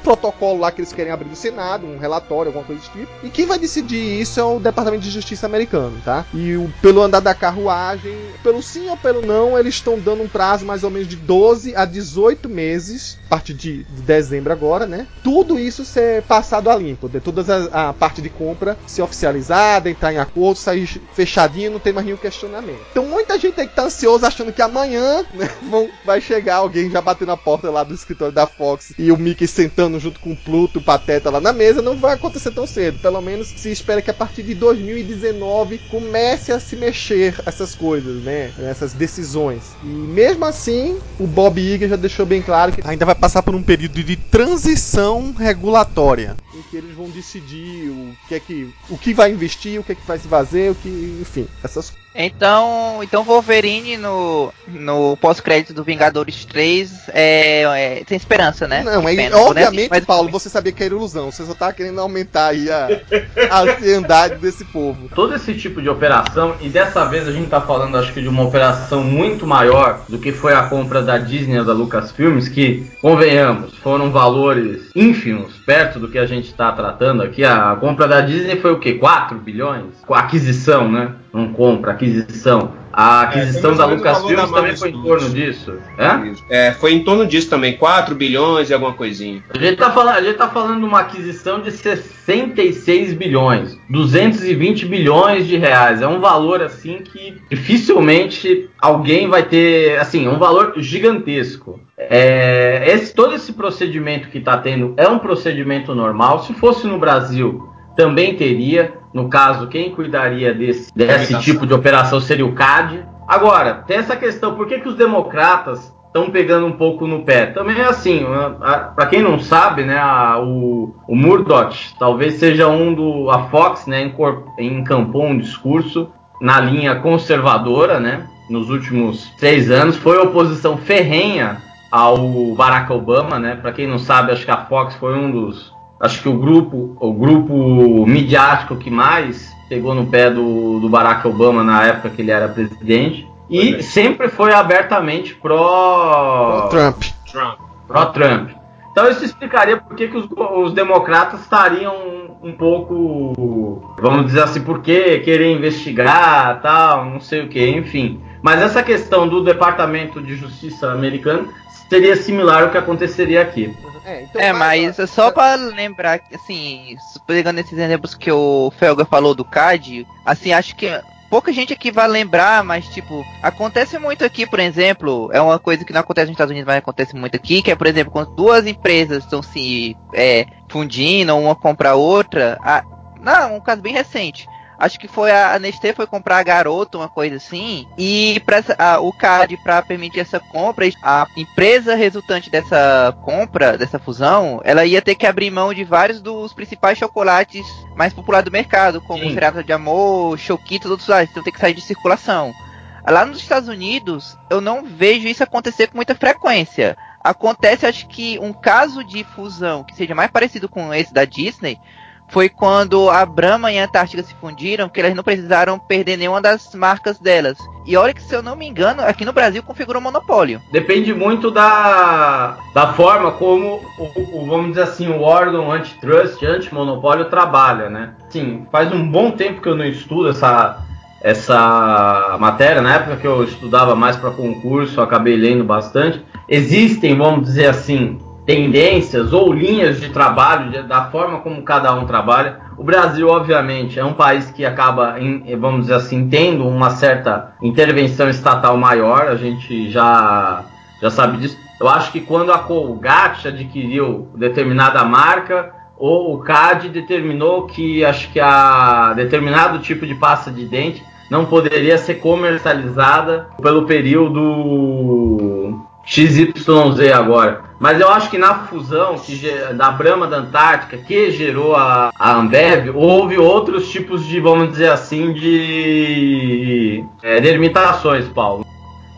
Protocolo lá que eles querem abrir do Senado, um relatório, alguma coisa desse tipo. E quem vai decidir isso é o Departamento de Justiça americano, tá? E o, pelo andar da carruagem, pelo sim ou pelo não, eles estão dando um prazo mais ou menos de 12 a 18 meses, a partir de, de dezembro agora, né? Tudo isso ser passado a limpo, de toda a, a parte de compra ser oficializada, entrar em acordo, sair fechadinho, não tem mais nenhum questionamento. Então muita gente aí que tá ansioso achando que amanhã, né, vão, vai chegar alguém já batendo na porta lá do escritório da Fox e o Mickey sentando junto com Pluto, o Pateta lá na mesa, não vai acontecer tão cedo. Pelo menos se espera que a partir de 2019 comece a se mexer essas coisas, né? Essas decisões. E mesmo assim, o Bob Iger já deixou bem claro que ainda vai passar por um período de transição regulatória, em que eles vão decidir o que é que o que vai investir, o que é que vai se fazer, o que, enfim, essas então, então Wolverine no, no pós-crédito do Vingadores 3 é, é, tem esperança, né? Não, é, Pena, obviamente, mas... Paulo, você sabia que era ilusão. Você só tá querendo aumentar aí a, a ansiedade desse povo. Todo esse tipo de operação, e dessa vez a gente tá falando, acho que de uma operação muito maior do que foi a compra da Disney da Lucasfilmes, que, convenhamos, foram valores ínfimos perto do que a gente tá tratando aqui. A compra da Disney foi o quê? 4 bilhões? Com aquisição, né? Não compra, aquisição. A aquisição é, da Lucasfilm também foi em torno disso. É? é? foi em torno disso também, 4 bilhões e alguma coisinha. A gente, tá falando, a gente tá falando de uma aquisição de 66 bilhões, 220 bilhões de reais. É um valor assim que dificilmente alguém vai ter, assim, é um valor gigantesco. É, esse, todo esse procedimento que está tendo é um procedimento normal. Se fosse no Brasil, também teria. No caso, quem cuidaria desse, desse tipo de operação seria o CAD. Agora, tem essa questão, por que, que os democratas estão pegando um pouco no pé? Também é assim, para quem não sabe, né, a, o, o Murdoch talvez seja um do. A Fox né, encampou um discurso na linha conservadora, né? Nos últimos três anos, foi oposição ferrenha ao Barack Obama, né? Para quem não sabe, acho que a Fox foi um dos acho que o grupo, o grupo midiático que mais pegou no pé do, do Barack Obama na época que ele era presidente. E é. sempre foi abertamente pró Trump. Pró Trump. Então isso explicaria por que, que os, os, democratas estariam um pouco, vamos dizer assim, por que querer investigar, tal, não sei o que, enfim. Mas essa questão do Departamento de Justiça americano seria similar ao que aconteceria aqui. É, então, é mas é só para lembrar, assim, pegando esses exemplos que o Felga falou do CAD, assim, acho que pouca gente aqui vai lembrar, mas tipo, acontece muito aqui, por exemplo, é uma coisa que não acontece nos Estados Unidos, mas acontece muito aqui, que é, por exemplo, quando duas empresas estão se é, fundindo, uma compra a outra, a, não, um caso bem recente acho que foi a, a Nestlé foi comprar a Garoto, uma coisa assim, e pra, a, o CAD para permitir essa compra, a empresa resultante dessa compra, dessa fusão, ela ia ter que abrir mão de vários dos principais chocolates mais populares do mercado, como Sim. Serata de Amor, Choquito e outros lá, então tem que sair de circulação. Lá nos Estados Unidos, eu não vejo isso acontecer com muita frequência. Acontece, acho que um caso de fusão que seja mais parecido com esse da Disney foi quando a Brahma e a Antártica se fundiram, que elas não precisaram perder nenhuma das marcas delas. E olha que, se eu não me engano, aqui no Brasil configurou monopólio. Depende muito da, da forma como, o, o, vamos dizer assim, o órgão antitrust, anti-monopólio trabalha, né? Sim, faz um bom tempo que eu não estudo essa, essa matéria. Na época que eu estudava mais para concurso, acabei lendo bastante. Existem, vamos dizer assim, tendências ou linhas de trabalho, de, da forma como cada um trabalha. O Brasil, obviamente, é um país que acaba, em, vamos dizer assim, tendo uma certa intervenção estatal maior, a gente já, já sabe disso. Eu acho que quando a Colgate adquiriu determinada marca, ou o CAD determinou que acho que a determinado tipo de pasta de dente não poderia ser comercializada pelo período XYZ agora. Mas eu acho que na fusão que, da Brahma da Antártica, que gerou a, a Ambev, houve outros tipos de, vamos dizer assim, de é, delimitações, Paulo.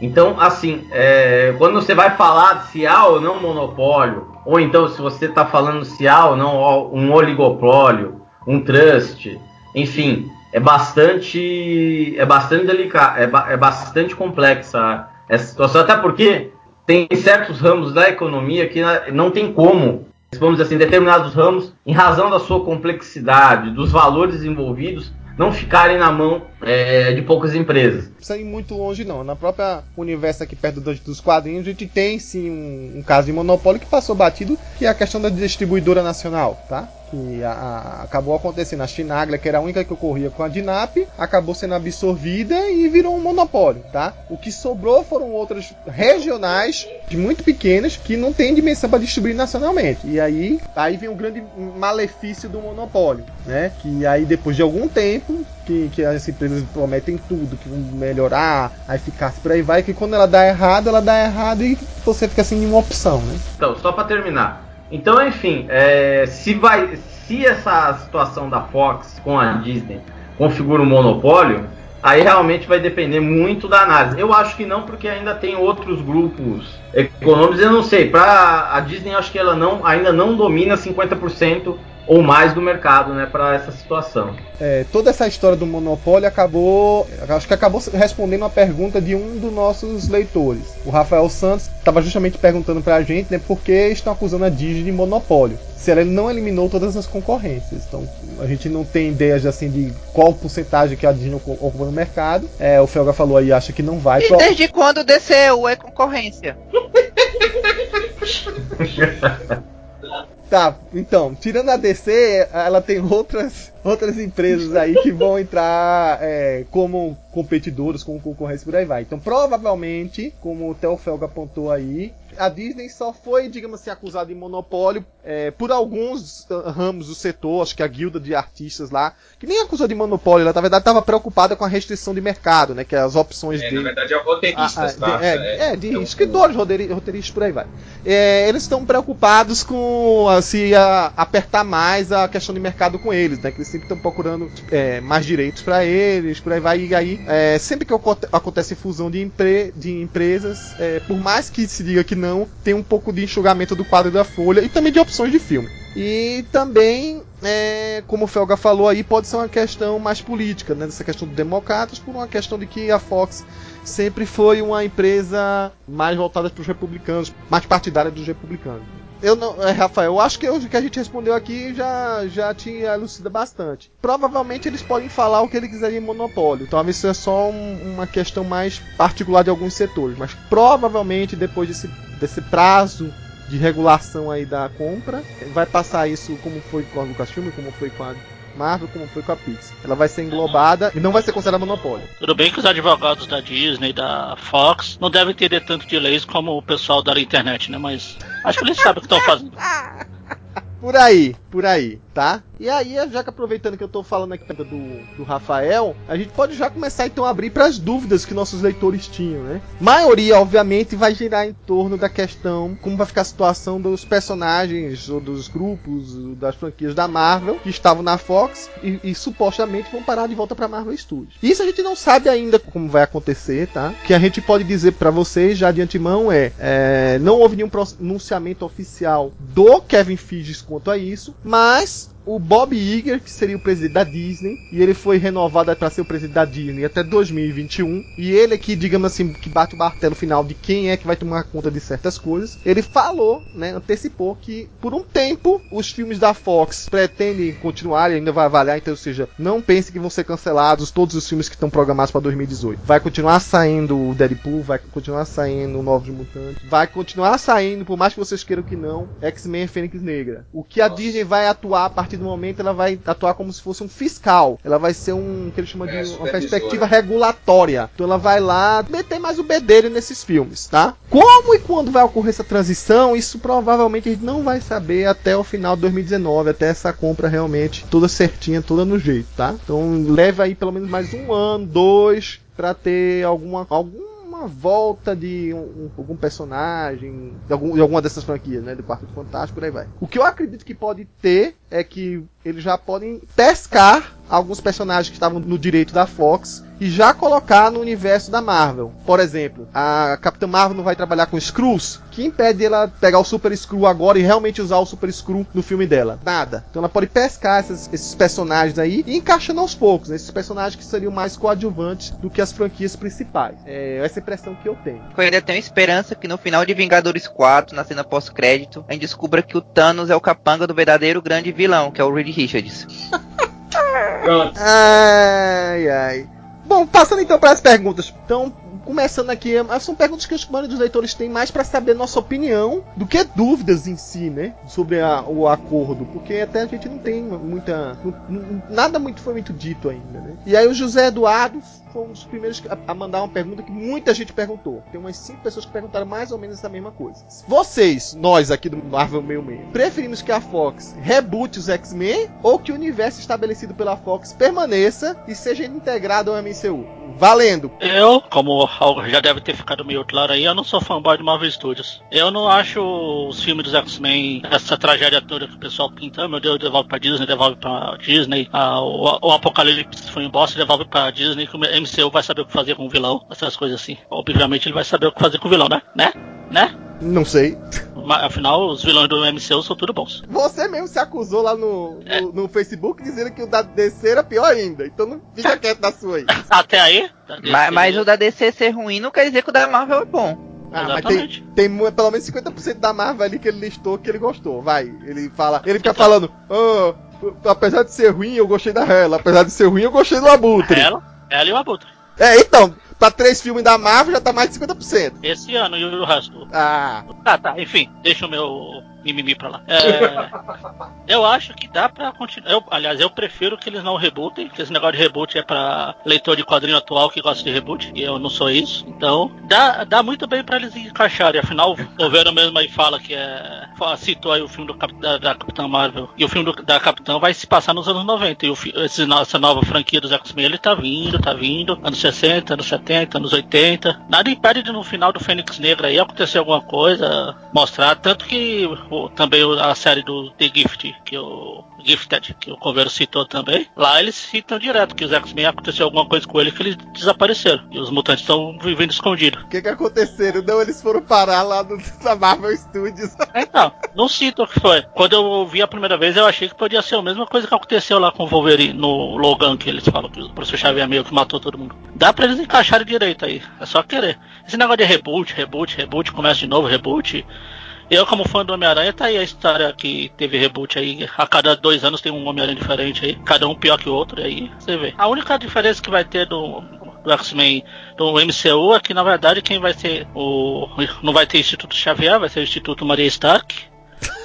Então, assim, é, quando você vai falar se há ou não monopólio, ou então se você está falando se há ou não um oligopólio, um trust, enfim, é bastante, é bastante delicado, é, é bastante complexa essa situação, até porque tem certos ramos da economia que não tem como, vamos dizer assim, determinados ramos, em razão da sua complexidade, dos valores envolvidos, não ficarem na mão é, de poucas empresas. Não precisa ir muito longe, não. Na própria universo aqui perto dos quadrinhos, a gente tem sim um, um caso de monopólio que passou batido, que é a questão da distribuidora nacional, tá? Que a, a, acabou acontecendo. A Chinaglia, que era a única que ocorria com a DINAP, acabou sendo absorvida e virou um monopólio, tá? O que sobrou foram outras regionais, muito pequenas, que não têm dimensão para distribuir nacionalmente. E aí, aí vem o grande malefício do monopólio, né? Que aí depois de algum tempo, que, que as empresas prometem tudo, que vão melhorar a eficácia por aí vai, que quando ela dá errado, ela dá errado e você fica sem nenhuma opção, né? Então, só para terminar. Então, enfim, é, se vai, se essa situação da Fox com a Disney configura um monopólio, aí realmente vai depender muito da análise. Eu acho que não, porque ainda tem outros grupos econômicos. Eu não sei. Para a Disney, acho que ela não, ainda não domina 50% ou mais do mercado, né, para essa situação. É, toda essa história do monopólio acabou, acho que acabou respondendo a pergunta de um dos nossos leitores. O Rafael Santos estava justamente perguntando para a gente, né, por que estão acusando a Disney de monopólio. Se ela não eliminou todas as concorrências. Então, a gente não tem ideias assim de qual porcentagem que a Disney ocupa no mercado. É, o Felga falou aí, acha que não vai. E pro... desde quando o DCU é concorrência? Tá, então, tirando a DC, ela tem outras, outras empresas aí que vão entrar é, como competidores, como concorrência por aí vai. Então, provavelmente, como o Theo Felga apontou aí, a Disney só foi, digamos assim, acusada de monopólio é, por alguns uh, ramos do setor, acho que a guilda de artistas lá, que nem acusou de monopólio, ela na verdade estava preocupada com a restrição de mercado, né? Que é as opções é, de. Na verdade, é roteiristas, ah, ah, tá? É, é, é, de é escritores, roteiristas, por aí vai. É, eles estão preocupados com se apertar mais a questão de mercado com eles, né? Que eles sempre estão procurando é, mais direitos para eles, por aí vai. E aí, é, sempre que acontece fusão de, empre de empresas, por mais que se diga que não, tem um pouco de enxugamento do quadro da folha e também de opções de filme. E também, é, como o Felga falou aí, pode ser uma questão mais política, né? Dessa questão dos democratas, por uma questão de que a Fox sempre foi uma empresa mais voltada para os republicanos, mais partidária dos republicanos. Eu não, é, Rafael, eu acho que o que a gente respondeu aqui já, já te elucida bastante. Provavelmente eles podem falar o que eles quiserem em monopólio. Talvez isso é só um, uma questão mais particular de alguns setores. Mas provavelmente depois desse, desse prazo de regulação aí da compra, vai passar isso como foi com a Lucasfilm, como foi com a Marvel, como foi com a Pixar. Ela vai ser englobada e não vai ser considerada monopólio. Tudo bem que os advogados da Disney, da Fox, não devem ter tanto de leis como o pessoal da internet, né? Mas acho que eles sabem o que estão fazendo. Por aí, por aí, tá? E aí, já que aproveitando que eu tô falando aqui do, do Rafael, a gente pode já começar então a abrir para as dúvidas que nossos leitores tinham, né? Maioria, obviamente, vai girar em torno da questão como vai ficar a situação dos personagens ou dos grupos das franquias da Marvel que estavam na Fox e, e supostamente vão parar de volta para Marvel Studios. Isso a gente não sabe ainda como vai acontecer, tá? O que a gente pode dizer para vocês já de antemão é, é não houve nenhum pronunciamento oficial do Kevin Feige quanto a isso, mas o Bob Iger, que seria o presidente da Disney, e ele foi renovado para ser o presidente da Disney até 2021. E ele aqui, digamos assim, que bate o martelo final de quem é que vai tomar conta de certas coisas. Ele falou, né, antecipou que por um tempo os filmes da Fox pretendem continuar e ainda vai avaliar, então, ou seja, não pense que vão ser cancelados todos os filmes que estão programados para 2018. Vai continuar saindo o Deadpool, vai continuar saindo o Novos Mutantes, vai continuar saindo, por mais que vocês queiram que não, X-Men Fênix Negra. O que a Disney vai atuar a partir partir do momento ela vai atuar como se fosse um fiscal. Ela vai ser um que ele chama de é, uma perspectiva regulatória. Então ela vai lá meter mais o bedelho nesses filmes, tá? Como e quando vai ocorrer essa transição, isso provavelmente a gente não vai saber até o final de 2019, até essa compra realmente toda certinha, toda no jeito, tá? Então leva aí pelo menos mais um ano, dois, para ter alguma algum uma volta de um, um, algum personagem, de, algum, de, alguma dessas franquias, né? Do Quarto Fantástico, por aí vai. O que eu acredito que pode ter é que eles já podem pescar alguns personagens que estavam no direito da Fox e já colocar no universo da Marvel. Por exemplo, a Capitã Marvel não vai trabalhar com Screws. Que impede ela pegar o Super Screw agora e realmente usar o Super Screw no filme dela? Nada. Então ela pode pescar esses, esses personagens aí e encaixando aos poucos. Né? Esses personagens que seriam mais coadjuvantes do que as franquias principais. É essa impressão que eu tenho. Eu ainda tenho esperança que no final de Vingadores 4, na cena pós-crédito, a gente descubra que o Thanos é o capanga do verdadeiro grande vilão, que é o Reed Richards. Ai, ai. Bom, passando então para as perguntas. Então, começando aqui, são perguntas que os dos leitores têm mais para saber nossa opinião do que dúvidas em si, né? Sobre a, o acordo, porque até a gente não tem muita. nada muito foi muito dito ainda, né? E aí o José Eduardo foi um dos primeiros a, mandar uma pergunta que muita gente perguntou. Tem umas cinco pessoas que perguntaram mais ou menos essa mesma coisa. Vocês, nós aqui do Marvel Meio Meio, preferimos que a Fox rebute os X-Men ou que o universo estabelecido pela Fox permaneça e seja integrado ao MCU? Valendo! Eu, como já deve ter ficado meio claro aí, eu não sou fanboy de Marvel Studios. Eu não acho os filmes dos X-Men, essa tragédia toda que o pessoal pinta, meu Deus, devolve pra Disney, devolve pra Disney, ah, o, o Apocalipse foi em bosta, devolve pra Disney, que o MCU vai saber o que fazer com o vilão, essas coisas assim. Obviamente ele vai saber o que fazer com o vilão, né? Né? Né? Não sei. Mas, afinal, os vilões do MCU são tudo bons. Você mesmo se acusou lá no, é. no, no, Facebook dizendo que o da DC era pior ainda. Então não fica quieto da sua aí. Até aí? Mas, mas, o da DC ser ruim não quer dizer que o da Marvel é bom. Ah, Exatamente. mas tem, tem pelo menos 50% da Marvel ali que ele listou que ele gostou. Vai, ele fala. Ele fica falando. Oh, apesar de ser ruim, eu gostei da Hela. Apesar de ser ruim, eu gostei do Abutre. Ela, ela e o Abutre. É, então, pra três filmes da Marvel já tá mais de 50%. Esse ano e o resto. Ah. Tá, tá, enfim, deixa o meu mimimi pra lá. É, eu acho que dá pra continuar. aliás, eu prefiro que eles não rebootem, que esse negócio de reboot é pra leitor de quadrinho atual que gosta de reboot, e eu não sou isso. Então, dá, dá muito bem pra eles encaixarem. Afinal, o Vera mesmo aí fala que é. citou aí o filme do, da, da Capitã Marvel. E o filme do, da Capitã vai se passar nos anos 90. E o, esse, essa nova franquia dos X-Men ele tá vindo, tá vindo. Anos 60, anos 70, anos 80. Nada impede de no final do Fênix Negra aí acontecer alguma coisa, mostrar. Tanto que o, também a série do The Gift, que o Gifted, que o Coveiro citou também. Lá eles citam direto que os X-Men aconteceu alguma coisa com eles que eles desapareceram. E os mutantes estão vivendo escondidos. O que que aconteceram? Não, eles foram parar lá no, na Marvel Studios. Então, não cito o que foi. Quando eu vi a primeira vez, eu achei que podia ser a mesma coisa que aconteceu lá com o Wolverine, no Logan, que eles falam que o professor Xavier meio que matou todo mundo. Dá pra eles encaixarem direito aí. É só querer. Esse negócio de reboot, reboot, reboot, começa de novo, reboot. Eu, como fã do Homem-Aranha, tá aí a história que teve reboot aí. A cada dois anos tem um Homem-Aranha diferente aí. Cada um pior que o outro, aí você vê. A única diferença que vai ter do, do X-Men do MCU é que, na verdade, quem vai ser o. Não vai ter Instituto Xavier, vai ser o Instituto Maria Stark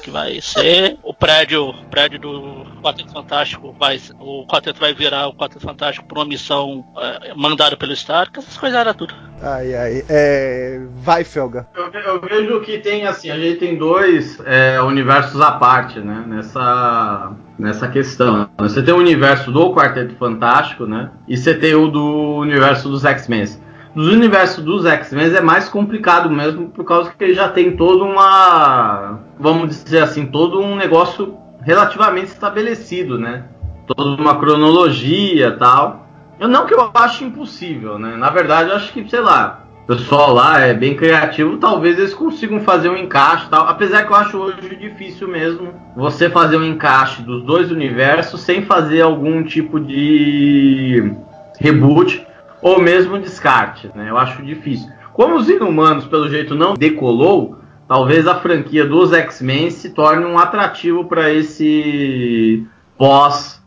que vai ser o prédio, o prédio do Quarteto Fantástico, vai, o Quarteto vai virar o Quarteto Fantástico por uma missão é, mandada pelo Stark, essas coisas era tudo. Ai, ai, é... vai, Felga. Eu, eu, vejo que tem, assim, a gente tem dois é, universos à parte, né, nessa, nessa questão. Você tem o universo do Quarteto Fantástico, né, e você tem o do universo dos X-Men nos universos dos X-Men é mais complicado mesmo, por causa que ele já tem toda uma. Vamos dizer assim, todo um negócio relativamente estabelecido, né? Toda uma cronologia tal. Eu não que eu acho impossível, né? Na verdade, eu acho que, sei lá, o pessoal lá é bem criativo, talvez eles consigam fazer um encaixe tal. Apesar que eu acho hoje difícil mesmo você fazer um encaixe dos dois universos sem fazer algum tipo de reboot ou mesmo descarte, né? Eu acho difícil. Como os Inumanos, pelo jeito, não decolou, talvez a franquia dos X-Men se torne um atrativo para esse pós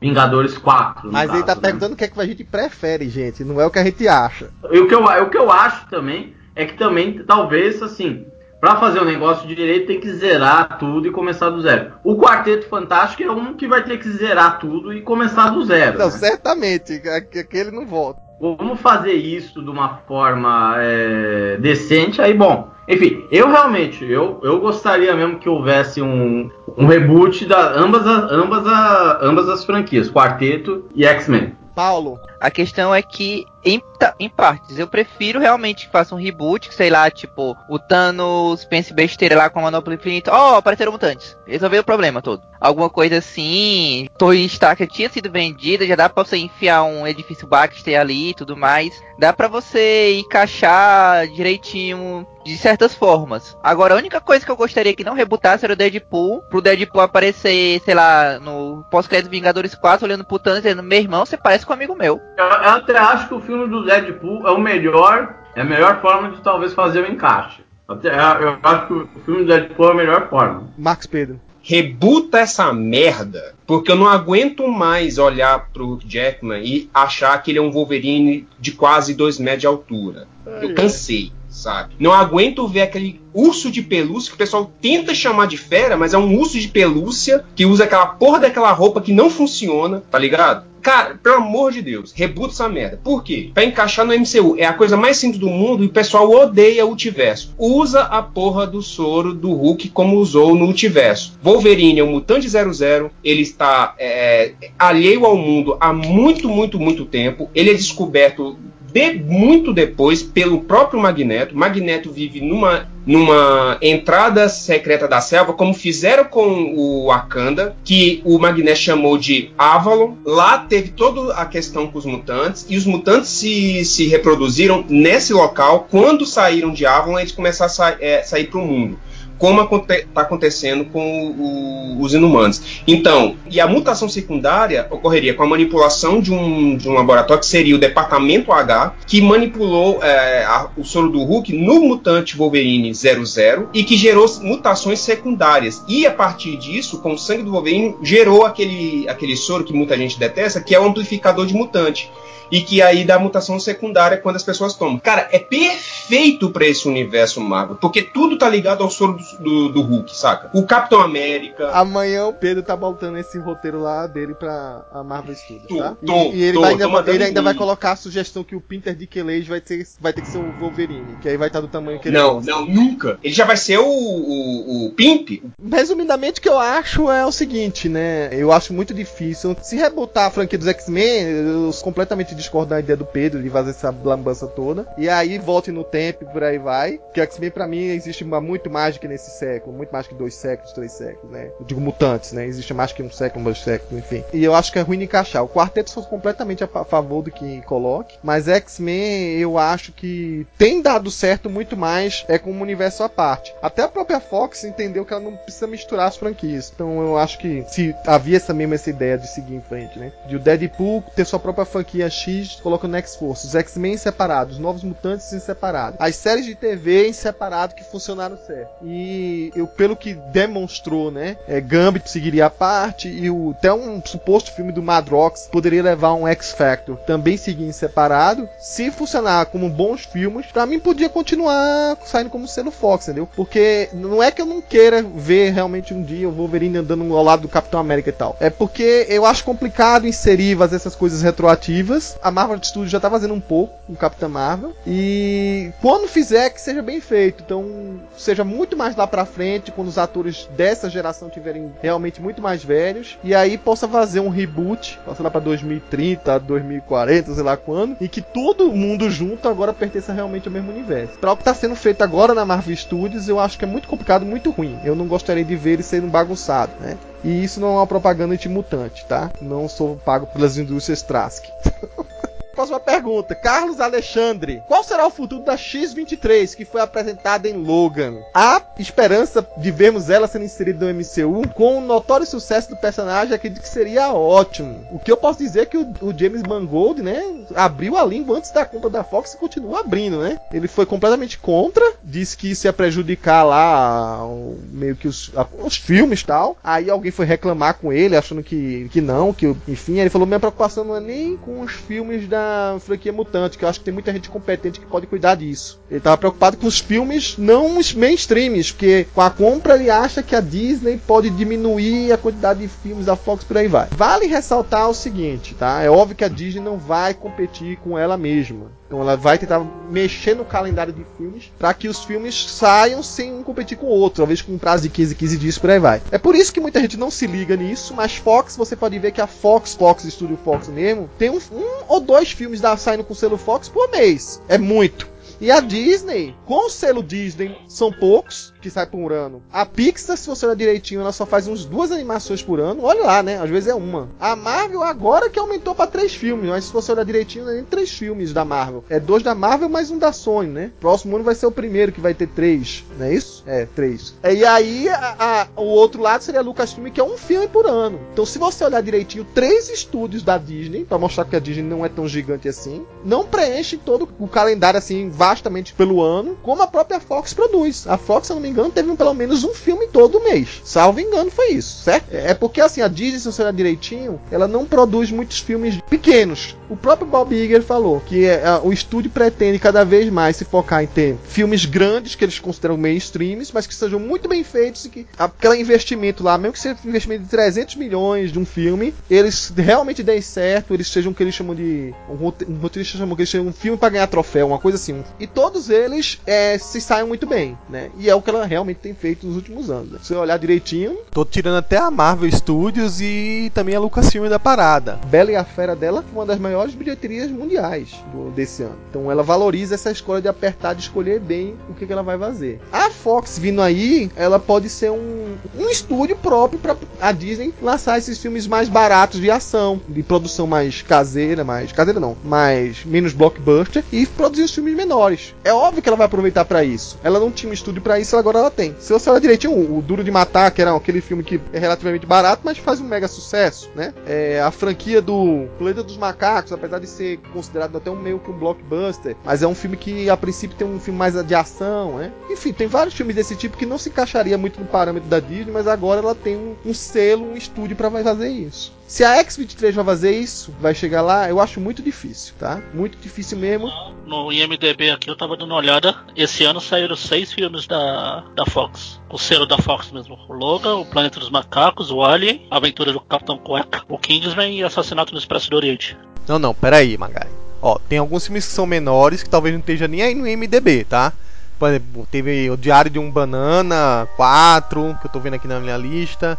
Vingadores 4. Mas caso, ele tá né? perguntando o que é que a gente prefere, gente, não é o que a gente acha. E o que eu, o que eu acho também é que também, talvez, assim, para fazer um negócio direito tem que zerar tudo e começar do zero. O Quarteto Fantástico é um que vai ter que zerar tudo e começar do zero. Não, né? certamente, aquele não volta. Vamos fazer isso de uma forma é, decente, aí bom. Enfim, eu realmente, eu, eu gostaria mesmo que houvesse um, um reboot da ambas, a, ambas, a, ambas as franquias, Quarteto e X-Men. Paulo. A questão é que, em, em partes, eu prefiro realmente que faça um reboot, que sei lá, tipo, o Thanos pense besteira lá com a Manopla Infinita. Ó, oh, apareceram mutantes. Resolveu o problema todo. Alguma coisa assim. Torre Stark tinha sido vendida, já dá pra você enfiar um edifício Baxter ali e tudo mais. Dá pra você encaixar direitinho de certas formas. Agora, a única coisa que eu gostaria que não rebutasse era o Deadpool. Pro Deadpool aparecer, sei lá, no pós-crédito Vingadores 4, olhando pro Thanos e dizendo: Meu irmão, você parece com um amigo meu. Eu, eu, até acho que o filme do Deadpool é o melhor. É a melhor forma de talvez fazer o encaixe. Até, eu acho que o filme do Deadpool é a melhor forma. Marcos Pedro. Rebuta essa merda, porque eu não aguento mais olhar pro Jackman e achar que ele é um Wolverine de quase 2 metros de altura Eu cansei sabe? Não aguento ver aquele urso de pelúcia que o pessoal tenta chamar de fera, mas é um urso de pelúcia que usa aquela porra daquela roupa que não funciona, tá ligado? Cara, pelo amor de Deus, rebuta essa merda. Por quê? Pra encaixar no MCU. É a coisa mais simples do mundo e o pessoal odeia o multiverso. Usa a porra do soro do Hulk como usou no multiverso. Wolverine é um mutante 00. Ele está é, alheio ao mundo há muito, muito, muito tempo. Ele é descoberto de, muito depois pelo próprio Magneto. Magneto vive numa, numa entrada secreta da selva, como fizeram com o Wakanda, que o Magneto chamou de Avalon. Lá teve toda a questão com os mutantes, e os mutantes se, se reproduziram nesse local. Quando saíram de Avalon, eles começaram a sa é, sair para o mundo como está acontecendo com o, os inumanos. Então, e a mutação secundária ocorreria com a manipulação de um, de um laboratório que seria o Departamento H, que manipulou é, a, o soro do Hulk no mutante Wolverine 00 e que gerou mutações secundárias. E a partir disso, com o sangue do Wolverine, gerou aquele, aquele soro que muita gente detesta, que é o amplificador de mutante e que aí dá mutação secundária quando as pessoas tomam. Cara, é perfeito para esse universo Marvel, porque tudo tá ligado ao soro do, do, do, Hulk, saca? O Capitão América. Amanhã o Pedro tá voltando esse roteiro lá dele pra a Marvel Studios, tá? Tô, e, e ele, tô, vai ainda, ele ainda vai colocar a sugestão que o Pinter de Kelage vai ter, vai ter que ser o Wolverine, que aí vai estar tá do tamanho que ele Não, gosta. não, nunca. Ele já vai ser o, o, o Pimp. Resumidamente, o que eu acho é o seguinte, né? Eu acho muito difícil. Se rebotar a franquia dos X-Men, completamente discordo da ideia do Pedro de fazer essa lambança toda. E aí volte no tempo e por aí vai. Que X-Men pra mim existe muito mais que nesse século. Muito mais que dois séculos, três séculos, né? Eu digo mutantes, né? Existe mais que um século, dois séculos, enfim. E eu acho que é ruim encaixar. O quarteto sou completamente a favor do que coloque. Mas X-Men eu acho que tem dado certo muito mais é com um universo à parte. Até a própria Fox entendeu que ela não precisa misturar as franquias. Então eu acho que se havia essa mesma essa ideia de seguir em frente, né? De o Deadpool ter sua própria franquia X colocando no X-Force, os X-Men em separado, os Novos Mutantes em separado, as séries de TV em separado que funcionaram certo. E eu, pelo que demonstrou, né, é, Gambit seguiria a parte e o, até um suposto filme do Madrox poderia levar um X-Factor também seguir em separado. Se funcionar como bons filmes, para mim podia continuar saindo como sendo Fox, entendeu? Porque não é que eu não queira ver realmente um dia o Wolverine andando ao lado do Capitão América e tal. É porque eu acho complicado inserir, fazer essas coisas retroativas. A Marvel Studios já tá fazendo um pouco com Capitã Marvel. E quando fizer, que seja bem feito. Então, seja muito mais lá pra frente, quando os atores dessa geração tiverem realmente muito mais velhos. E aí possa fazer um reboot, possa lá pra 2030, 2040, sei lá quando. E que todo mundo junto agora pertença realmente ao mesmo universo. Pra o que tá sendo feito agora na Marvel Studios, eu acho que é muito complicado, muito ruim. Eu não gostaria de ver ele sendo bagunçado, né? E isso não é uma propaganda de mutante, tá? Não sou pago pelas indústrias Trask. Próxima pergunta. Carlos Alexandre. Qual será o futuro da X-23 que foi apresentada em Logan? Há esperança de vermos ela sendo inserida no MCU? Com o notório sucesso do personagem, acredito que seria ótimo. O que eu posso dizer é que o, o James Mangold, né, abriu a língua antes da compra da Fox e continua abrindo, né? Ele foi completamente contra, disse que isso ia prejudicar lá meio que os, os filmes e tal. Aí alguém foi reclamar com ele, achando que, que não, que enfim, ele falou: minha preocupação não é nem com os filmes da franquia Mutante, que eu acho que tem muita gente competente que pode cuidar disso. Ele estava preocupado com os filmes não os mainstreams, porque com a compra ele acha que a Disney pode diminuir a quantidade de filmes da Fox por aí vai. Vale ressaltar o seguinte, tá? É óbvio que a Disney não vai competir com ela mesma. Então ela vai tentar mexer no calendário de filmes para que os filmes saiam sem um competir com o outro, talvez com um prazo de 15, 15 dias por aí vai. É por isso que muita gente não se liga nisso, mas Fox, você pode ver que a Fox, Fox, Studio Fox mesmo, tem um, um ou dois filmes da, saindo com selo Fox por mês. É muito. E a Disney, com o selo Disney, são poucos que sai por ano. A Pixar, se você olhar direitinho, ela só faz uns duas animações por ano. Olha lá, né? Às vezes é uma. A Marvel agora que aumentou para três filmes, mas se você olhar direitinho, não é nem três filmes da Marvel. É dois da Marvel mais um da Sony, né? Próximo ano vai ser o primeiro que vai ter três, não é isso? É, três. E aí, a, a, o outro lado seria a Lucasfilm, que é um filme por ano. Então, se você olhar direitinho, três estúdios da Disney, para mostrar que a Disney não é tão gigante assim, não preenche todo o calendário assim, vastamente pelo ano, como a própria Fox produz. A Fox, se eu não me engano, teve pelo menos um filme todo mês. Salvo engano, foi isso, certo? É porque assim, a Disney, se você olhar direitinho, ela não produz muitos filmes pequenos. O próprio Bob Iger falou que é, o estúdio pretende cada vez mais se focar em ter filmes grandes que eles consideram mainstreams, mas que sejam muito bem feitos e que aquele investimento lá, mesmo que seja um investimento de 300 milhões de um filme, eles realmente deem certo, eles sejam o que eles chamam de um roteirista chamou que eles chamam um filme para ganhar troféu, uma coisa assim. E todos eles é, se saem muito bem, né? E é o que ela realmente tem feito nos últimos anos. Né? Se você olhar direitinho, tô tirando até a Marvel Studios e também a Lucasfilm da parada. Bela e a Fera dela foi uma das maiores bilheterias mundiais do, desse ano. Então ela valoriza essa escolha de apertar, de escolher bem o que, que ela vai fazer. A Fox vindo aí, ela pode ser um, um estúdio próprio para a Disney lançar esses filmes mais baratos de ação, de produção mais caseira, mais caseira não, mais menos blockbuster e produzir os filmes menores. É óbvio que ela vai aproveitar para isso. Ela não tinha um estúdio para isso, agora ela tem. Se você olhar direitinho, o, Duro de Matar, que era aquele filme que é relativamente barato, mas faz um mega sucesso, né? É, a franquia do Planeta dos Macacos, apesar de ser considerado até um meio que um blockbuster, mas é um filme que a princípio tem um filme mais de ação, né? Enfim, tem vários filmes desse tipo que não se encaixaria muito no parâmetro da Disney, mas agora ela tem um, um selo, um estúdio para fazer isso. Se a X23 vai fazer isso, vai chegar lá, eu acho muito difícil, tá? Muito difícil mesmo. No IMDB aqui eu tava dando uma olhada. Esse ano saíram seis filmes da, da Fox. O selo da Fox mesmo. O Logan, o Planeta dos Macacos, o Alien, a Aventura do Capitão Cueca, o Kingsman e Assassinato no Expresso do Oriente. Não, não, peraí, Magari. Ó, tem alguns filmes que são menores que talvez não esteja nem aí no IMDB, tá? Por exemplo, teve o Diário de um Banana 4, que eu tô vendo aqui na minha lista.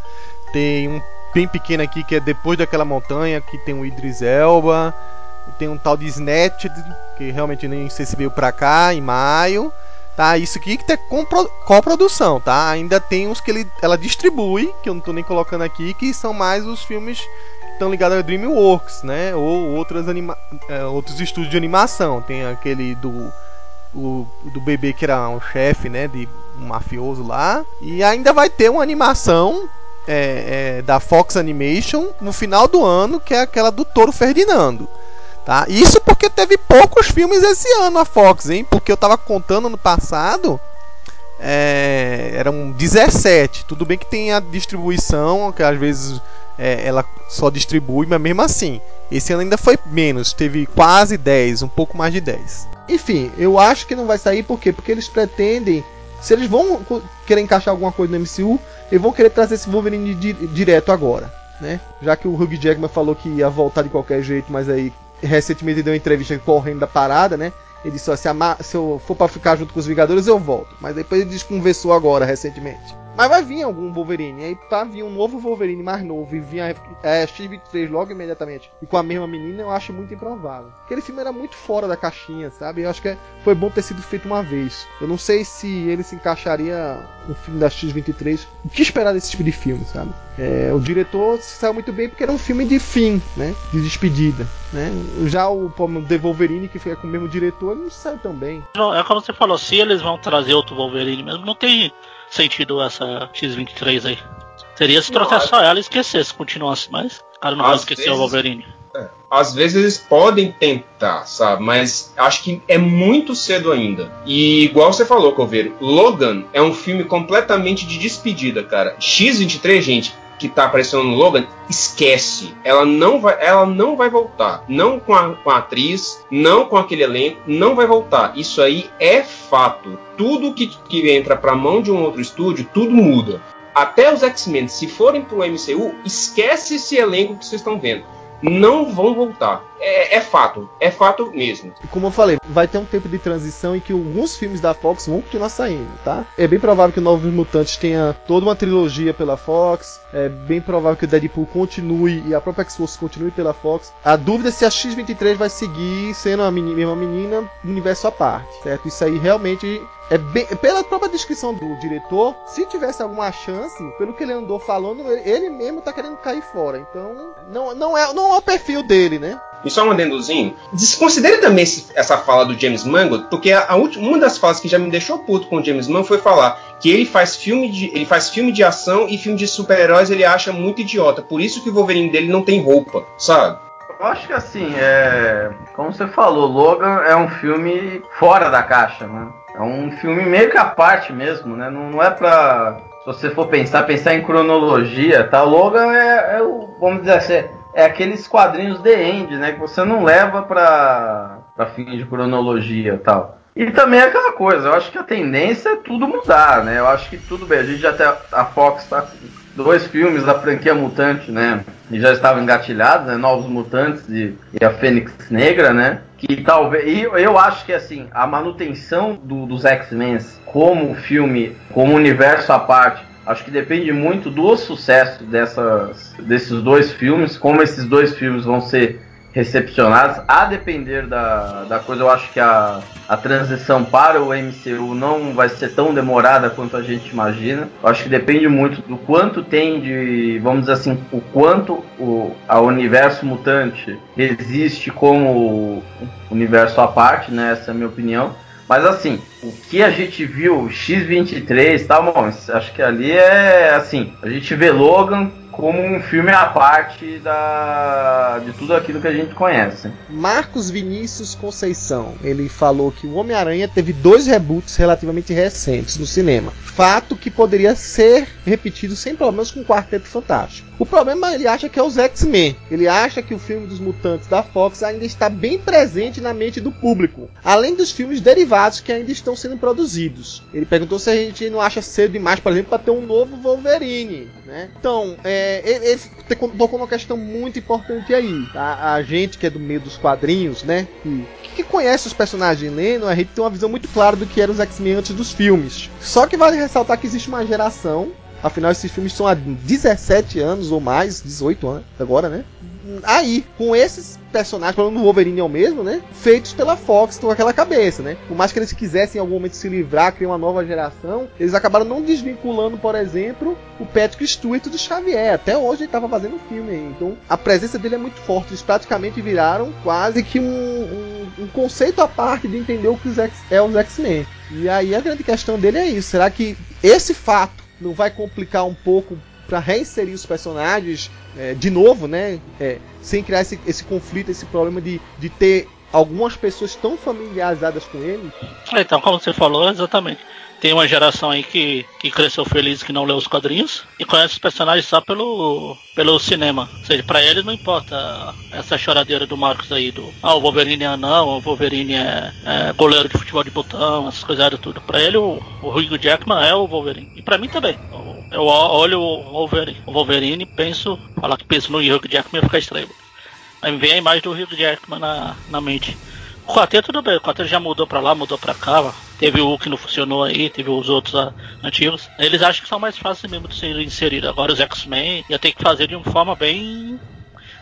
Tem um bem pequeno aqui que é Depois daquela montanha, que tem o Idris Elba. Tem um tal de Snatched, que realmente nem sei se veio pra cá, em maio. Tá, isso aqui que tá com coprodução, tá? Ainda tem uns que ele, ela distribui, que eu não tô nem colocando aqui, que são mais os filmes que estão ligados a DreamWorks, né? Ou outras anima é, outros estúdios de animação. Tem aquele do o, do bebê que era um chefe, né? De um mafioso lá. E ainda vai ter uma animação é, é, da Fox Animation no final do ano, que é aquela do Toro Ferdinando. Tá? Isso porque teve poucos filmes esse ano a Fox, hein? Porque eu tava contando no passado, é, eram 17. Tudo bem que tem a distribuição, que às vezes é, ela só distribui, mas mesmo assim, esse ano ainda foi menos, teve quase 10, um pouco mais de 10. Enfim, eu acho que não vai sair por quê? Porque eles pretendem, se eles vão querer encaixar alguma coisa no MCU, eles vão querer trazer esse Wolverine di direto agora, né? Já que o Hugh Jackman falou que ia voltar de qualquer jeito, mas aí recentemente deu uma entrevista correndo da parada, né? Ele disse: se, se eu for para ficar junto com os Vingadores, eu volto. Mas depois ele desconversou agora, recentemente. Mas vai vir algum Wolverine. Aí pra vir um novo Wolverine mais novo e vir a, a X-23 logo imediatamente e com a mesma menina, eu acho muito improvável. Aquele filme era muito fora da caixinha, sabe? Eu acho que é, foi bom ter sido feito uma vez. Eu não sei se ele se encaixaria no filme da X-23. O que esperar desse tipo de filme, sabe? É, o diretor se saiu muito bem porque era um filme de fim, né? De despedida. Né? Já o The Wolverine, que fica com o mesmo diretor, ele não saiu tão bem. É como você falou, se eles vão trazer outro Wolverine mesmo, não tem sentido essa X-23 aí. Seria se trouxesse só ela e esquecesse, continuasse, mas o cara não vai esquecer vezes, o Wolverine. É, às vezes eles podem tentar, sabe? Mas acho que é muito cedo ainda. E igual você falou, Coveiro, Logan é um filme completamente de despedida, cara. X-23, gente, que tá aparecendo no Logan, esquece. Ela não vai, ela não vai voltar. Não com a, com a atriz, não com aquele elenco, não vai voltar. Isso aí é fato. Tudo que, que entra pra mão de um outro estúdio, tudo muda. Até os X-Men, se forem pro MCU, esquece esse elenco que vocês estão vendo não vão voltar. É, é, fato, é fato mesmo. Como eu falei, vai ter um tempo de transição em que alguns filmes da Fox vão continuar saindo, tá? É bem provável que o Novos Mutantes tenha toda uma trilogia pela Fox. É bem provável que o Deadpool continue e a própria X-Force continue pela Fox. A dúvida é se a X-23 vai seguir sendo a menina, mesma menina, universo à parte, certo? Isso aí realmente é bem, pela própria descrição do diretor, se tivesse alguma chance, pelo que ele andou falando, ele mesmo tá querendo cair fora. Então, não, não, é, não é o perfil dele, né? E só um adendozinho. Desconsidere também esse, essa fala do James Mangold, porque a, a última, uma das falas que já me deixou puto com o James Mangold foi falar que ele faz filme de, ele faz filme de ação e filme de super-heróis ele acha muito idiota. Por isso que o Wolverine dele não tem roupa, sabe? eu acho que assim, é. Como você falou, Logan é um filme fora da caixa, né? É um filme meio que à parte mesmo, né? Não, não é pra. Se você for pensar, pensar em cronologia, tá? Logan é, é o. Vamos dizer assim, é aqueles quadrinhos The End, né? Que você não leva pra, pra fim de cronologia tal. E também é aquela coisa, eu acho que a tendência é tudo mudar, né? Eu acho que tudo bem, a gente já até a Fox tá dois filmes da franquia Mutante, né? E já estavam engatilhados, né? Novos Mutantes e, e a Fênix Negra, né? Que talvez. E eu acho que assim, a manutenção do, dos X-Men como filme, como universo à parte, acho que depende muito do sucesso dessas, desses dois filmes, como esses dois filmes vão ser recepcionados. A depender da, da coisa, eu acho que a, a transição para o MCU não vai ser tão demorada quanto a gente imagina. Eu acho que depende muito do quanto tem de, vamos dizer assim, o quanto o a universo mutante existe como universo à parte, né? Essa é a minha opinião. Mas assim, o que a gente viu, X23 tá bom, acho que ali é assim, a gente vê Logan como um filme à parte da, de tudo aquilo que a gente conhece. Marcos Vinícius Conceição, ele falou que o Homem-Aranha teve dois reboots relativamente recentes no cinema. Fato que poderia ser repetido sem problemas com o Quarteto Fantástico. O problema ele acha que é os X-Men. Ele acha que o filme dos mutantes da Fox ainda está bem presente na mente do público, além dos filmes derivados que ainda estão sendo produzidos. Ele perguntou se a gente não acha cedo demais, por exemplo, para ter um novo Wolverine, né? Então, é, é, ele tocou uma questão muito importante aí. A, a, gente que é do meio dos quadrinhos, né? Que, que conhece os personagens Leno, a gente tem uma visão muito clara do que eram os X-Men antes dos filmes. Só que vale ressaltar que existe uma geração Afinal, esses filmes são há 17 anos ou mais, 18 anos agora, né? Aí, com esses personagens, pelo menos o Wolverine é o mesmo, né? Feitos pela Fox com aquela cabeça, né? Por mais que eles quisessem em algum momento se livrar, criar uma nova geração, eles acabaram não desvinculando, por exemplo, o Patrick Stewart do Xavier. Até hoje ele estava fazendo filme aí. Então, a presença dele é muito forte. Eles praticamente viraram quase que um, um, um conceito à parte de entender o que os X, é os X-Men. E aí a grande questão dele é isso. Será que esse fato não vai complicar um pouco para reinserir os personagens é, de novo, né? É, sem criar esse, esse conflito, esse problema de, de ter algumas pessoas tão familiarizadas com ele. Então, como você falou, exatamente. Tem uma geração aí que, que cresceu feliz que não leu os quadrinhos e conhece os personagens só pelo, pelo cinema. Ou seja, pra eles não importa essa choradeira do Marcos aí do ah, o Wolverine é anão, o Wolverine é, é goleiro de futebol de botão, essas coisas tudo. Pra ele o, o Hugh Jackman é o Wolverine. E pra mim também. Eu olho o Wolverine, o Wolverine penso, falar que penso no Hugh Jackman ia ficar estranho. Aí vem a imagem do Hugh Jackman na, na mente. O quarteto tudo bem, o quarteto já mudou pra lá, mudou pra cá. Teve o que não funcionou aí, teve os outros uh, antigos. Eles acham que são mais fáceis mesmo de ser inseridos. Agora os X-Men ia ter que fazer de uma forma bem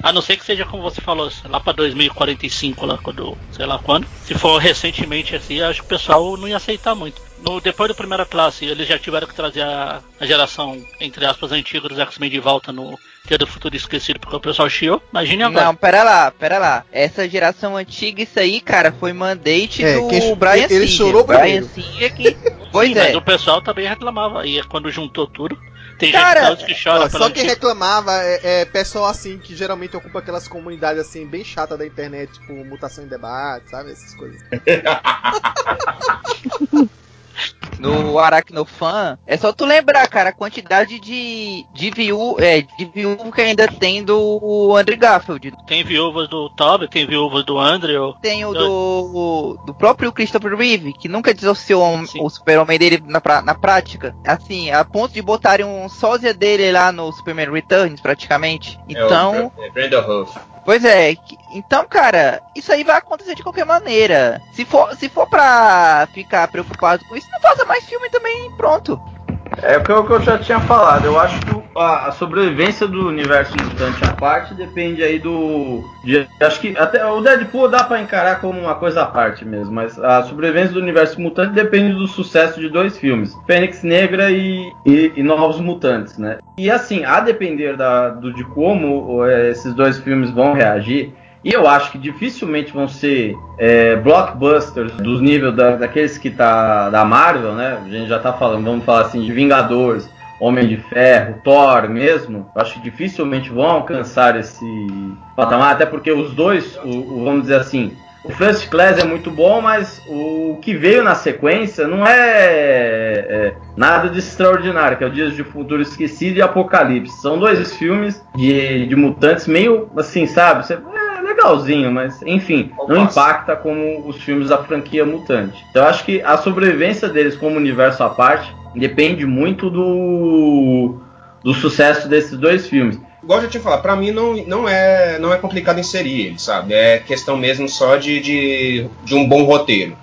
a não ser que seja como você falou, lá para 2045, lá quando, sei lá quando. Se for recentemente assim, acho que o pessoal não ia aceitar muito. No, depois da primeira classe, eles já tiveram que trazer a, a geração, entre aspas, antiga dos X-Men de volta no Dia do Futuro Esquecido, porque o pessoal chiou. Imagine agora. Não, pera lá, pera lá. Essa geração antiga, isso aí, cara, foi mandate é, do quem, Brian Ele, ele chorou Brian Singer que. Pois Sim, é. mas o pessoal também reclamava. E quando juntou tudo. Tem Cara, gente que chora ó, Só quem reclamava é, é, pessoal assim que geralmente ocupa aquelas comunidades assim bem chatas da internet, tipo mutação em debate, sabe? Essas coisas. no Aracnofan, é só tu lembrar, cara, a quantidade de, de, viú, é, de viúva que ainda tem do Andrew Garfield. Tem viúvas do Toby, tem viúvas do Andrew. Tem o do, do próprio Christopher Reeve, que nunca desassociou o super-homem dele na, na prática. Assim, a ponto de botarem um sósia dele lá no Superman Returns, praticamente. Então... É o, é Pois é, então, cara, isso aí vai acontecer de qualquer maneira. Se for, se for pra ficar preocupado com isso, não faça mais filme também, pronto. É o que eu, já tinha falado. Eu acho que a, sobrevivência do universo mutante à parte depende aí do. De, acho que até o Deadpool dá para encarar como uma coisa à parte mesmo, mas a sobrevivência do universo mutante depende do sucesso de dois filmes: Fênix Negra e, e, e Novos Mutantes, né? E assim, a depender da, do, de como é, esses dois filmes vão reagir. E eu acho que dificilmente vão ser é, blockbusters dos níveis da, daqueles que tá da Marvel, né? A gente já tá falando, vamos falar assim, de Vingadores, Homem de Ferro, Thor mesmo, acho que dificilmente vão alcançar esse patamar, até porque os dois, o, o, vamos dizer assim, o First Class é muito bom, mas o que veio na sequência não é, é, nada de extraordinário, que é o Dias de Futuro Esquecido e Apocalipse. São dois filmes de, de mutantes meio assim, sabe? Você, legalzinho, mas enfim, não impacta como os filmes da franquia mutante. Então eu acho que a sobrevivência deles como universo à parte depende muito do, do sucesso desses dois filmes igual eu já tinha falado, pra mim não, não, é, não é complicado inserir ele, sabe? É questão mesmo só de, de, de um bom roteiro.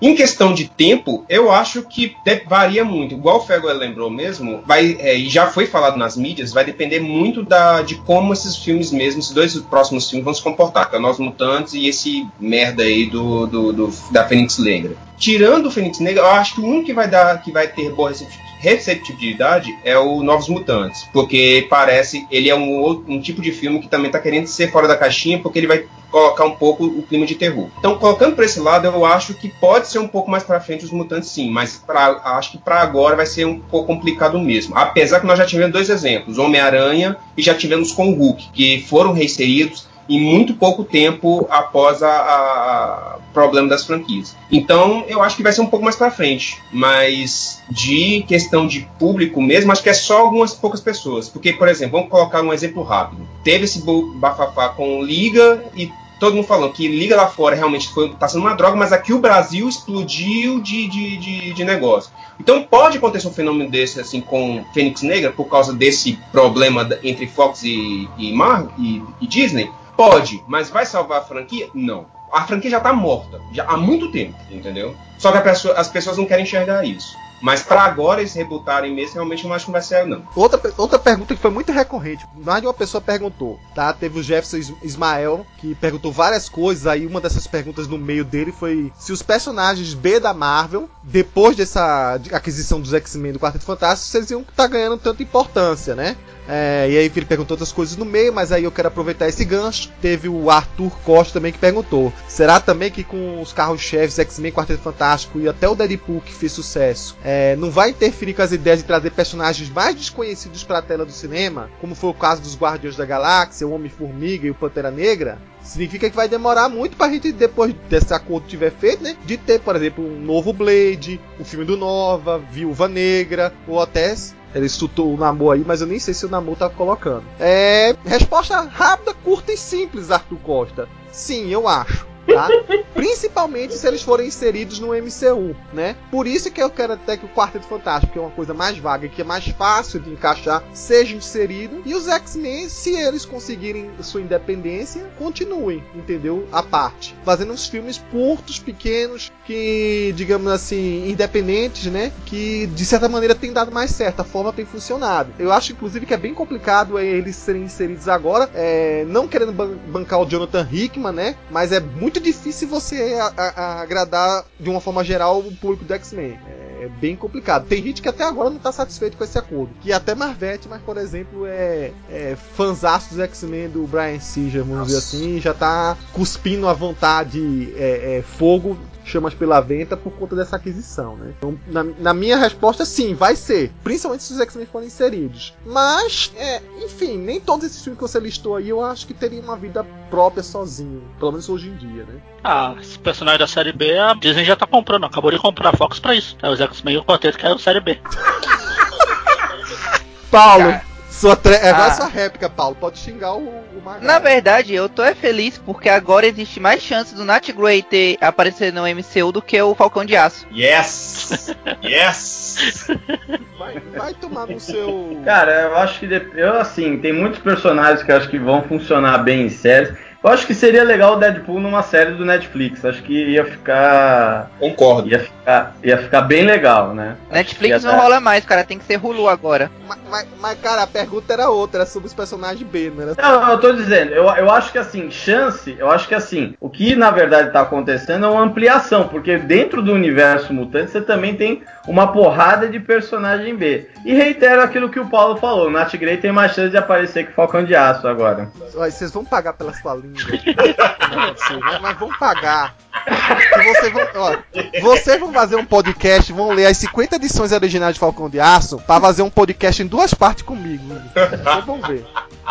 Em questão de tempo, eu acho que varia muito. Igual o Fego lembrou mesmo, vai, é, e já foi falado nas mídias, vai depender muito da, de como esses filmes mesmo, esses dois próximos filmes vão se comportar, que é Nós Mutantes e esse merda aí do, do, do da Fênix Negra. Tirando o Fênix Negra, eu acho que único que vai dar, que vai ter boa receptividade é o Novos Mutantes, porque parece ele é um, um tipo de filme que também está querendo ser fora da caixinha, porque ele vai colocar um pouco o clima de terror. Então, colocando por esse lado, eu acho que pode ser um pouco mais para frente os mutantes, sim, mas pra, acho que para agora vai ser um pouco complicado mesmo. Apesar que nós já tivemos dois exemplos, Homem-Aranha e já tivemos com o Hulk, que foram reinseridos em muito pouco tempo após a, problema das franquias. Então, eu acho que vai ser um pouco mais para frente, mas de questão de público mesmo, acho que é só algumas poucas pessoas. Porque, por exemplo, vamos colocar um exemplo rápido. Teve esse bafafá com Liga e todo mundo falando que Liga lá fora realmente foi, tá sendo uma droga, mas aqui o Brasil explodiu de, de, de, de negócio. Então pode acontecer um fenômeno desse assim com Fênix Negra por causa desse problema entre Fox e, e, Marvel, e, e Disney? Pode, mas vai salvar a franquia? Não. A franquia já tá morta, já há muito tempo, entendeu? Só que pessoa, as pessoas não querem enxergar isso. Mas para agora eles rebutarem mesmo, realmente não acho que vai ser, não. Outra, outra pergunta que foi muito recorrente, mais de uma pessoa perguntou, tá? Teve o Jefferson Ismael, que perguntou várias coisas, aí uma dessas perguntas no meio dele foi se os personagens B da Marvel, depois dessa aquisição dos X-Men do Quarteto Fantástico, vocês iam estar tá ganhando tanta importância, né? É, e aí ele perguntou outras coisas no meio, mas aí eu quero aproveitar esse gancho. Teve o Arthur Costa também que perguntou: será também que com os carros-chefes X-Men, Quarteto Fantástico e até o Deadpool que fez sucesso, é, não vai interferir com as ideias de trazer personagens mais desconhecidos para a tela do cinema, como foi o caso dos Guardiões da Galáxia, o Homem-Formiga e o Pantera Negra? Significa que vai demorar muito pra gente, depois desse acordo tiver feito, né? De ter, por exemplo, um novo Blade, o um filme do Nova, Viúva Negra, ou até ele estutou o Namor aí, mas eu nem sei se o Namor tá colocando. É. Resposta rápida, curta e simples, Arthur Costa. Sim, eu acho tá? Principalmente se eles forem inseridos no MCU, né? Por isso que eu quero até que o Quarteto Fantástico, que é uma coisa mais vaga e que é mais fácil de encaixar, seja inserido. E os X-Men, se eles conseguirem sua independência, continuem, entendeu? A parte. Fazendo uns filmes curtos, pequenos, que, digamos assim, independentes, né? Que de certa maneira tem dado mais certo, a forma tem funcionado. Eu acho, inclusive, que é bem complicado eles serem inseridos agora, é, não querendo bancar o Jonathan Hickman, né? Mas é muito muito difícil você a, a, agradar de uma forma geral o público do X-Men. É, é, bem complicado. Tem gente que até agora não tá satisfeito com esse acordo. Que até Marvete, mas por exemplo, é, é fãzaço dos X-Men do Brian Singer, vamos Nossa. dizer assim, já tá cuspindo à vontade é, é, fogo chamas pela venta por conta dessa aquisição, né? Então, na, na minha resposta, sim, vai ser. Principalmente se os X-Men forem inseridos. Mas, é, enfim, nem todos esses filmes que você listou aí eu acho que teriam uma vida própria sozinho. Pelo menos hoje em dia, né? Ah, esse personagem da série B, a Disney já tá comprando. Acabou de comprar a Fox pra isso. É, os X-Men e o Quarteto que é a série B. Paulo, Cara. Sua tre... É agora ah. sua réplica, Paulo. Pode xingar o, o Na verdade, eu tô é feliz porque agora existe mais chance do Nat Grey ter aparecer no MCU do que o Falcão de Aço. Yes! yes! Vai, vai tomar no seu. Cara, eu acho que eu assim, tem muitos personagens que eu acho que vão funcionar bem em séries. Eu acho que seria legal o Deadpool numa série do Netflix. Acho que ia ficar. Concordo. Ia ficar, ia ficar bem legal, né? Netflix não rola mais, cara. Tem que ser Hulu agora. Mas, mas, mas, cara, a pergunta era outra, era sobre os personagens B, né? Não, eu tô dizendo, eu, eu acho que assim, chance, eu acho que assim, o que na verdade tá acontecendo é uma ampliação, porque dentro do universo mutante você também tem uma porrada de personagem B. E reitero aquilo que o Paulo falou, Nat Grey tem mais chance de aparecer que Falcão de Aço agora. Vocês vão pagar pela sua língua. Não, mas vão pagar. Vocês vão, ó, vocês vão fazer um podcast, vão ler as 50 edições originais de Falcão de Aço para fazer um podcast em duas partes comigo. Vocês vão ver.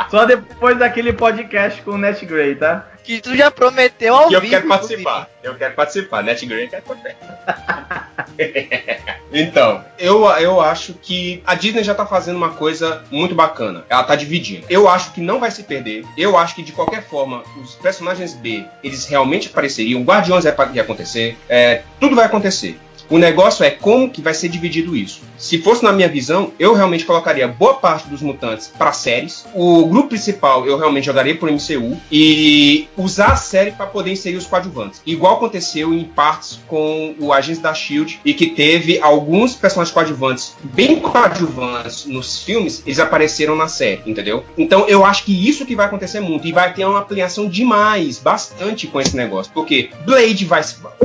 Só depois daquele podcast com o Net Grey, tá? Que tu já prometeu ao que vivo. Eu quero participar. Eu quero participar. Net Grey quer participar. então, eu, eu acho que a Disney já tá fazendo uma coisa muito bacana. Ela tá dividindo. Eu acho que não vai se perder. Eu acho que de qualquer forma, os personagens B, eles realmente apareceriam. Guardiões ia acontecer. É, tudo vai acontecer. O negócio é como que vai ser dividido isso. Se fosse na minha visão, eu realmente colocaria boa parte dos mutantes para séries. O grupo principal eu realmente jogaria por MCU e usar a série para poder inserir os coadjuvantes. Igual aconteceu em partes com o Agentes da Shield e que teve alguns personagens coadjuvantes bem coadjuvantes nos filmes, eles apareceram na série, entendeu? Então eu acho que isso que vai acontecer muito e vai ter uma ampliação demais, bastante com esse negócio, porque Blade vai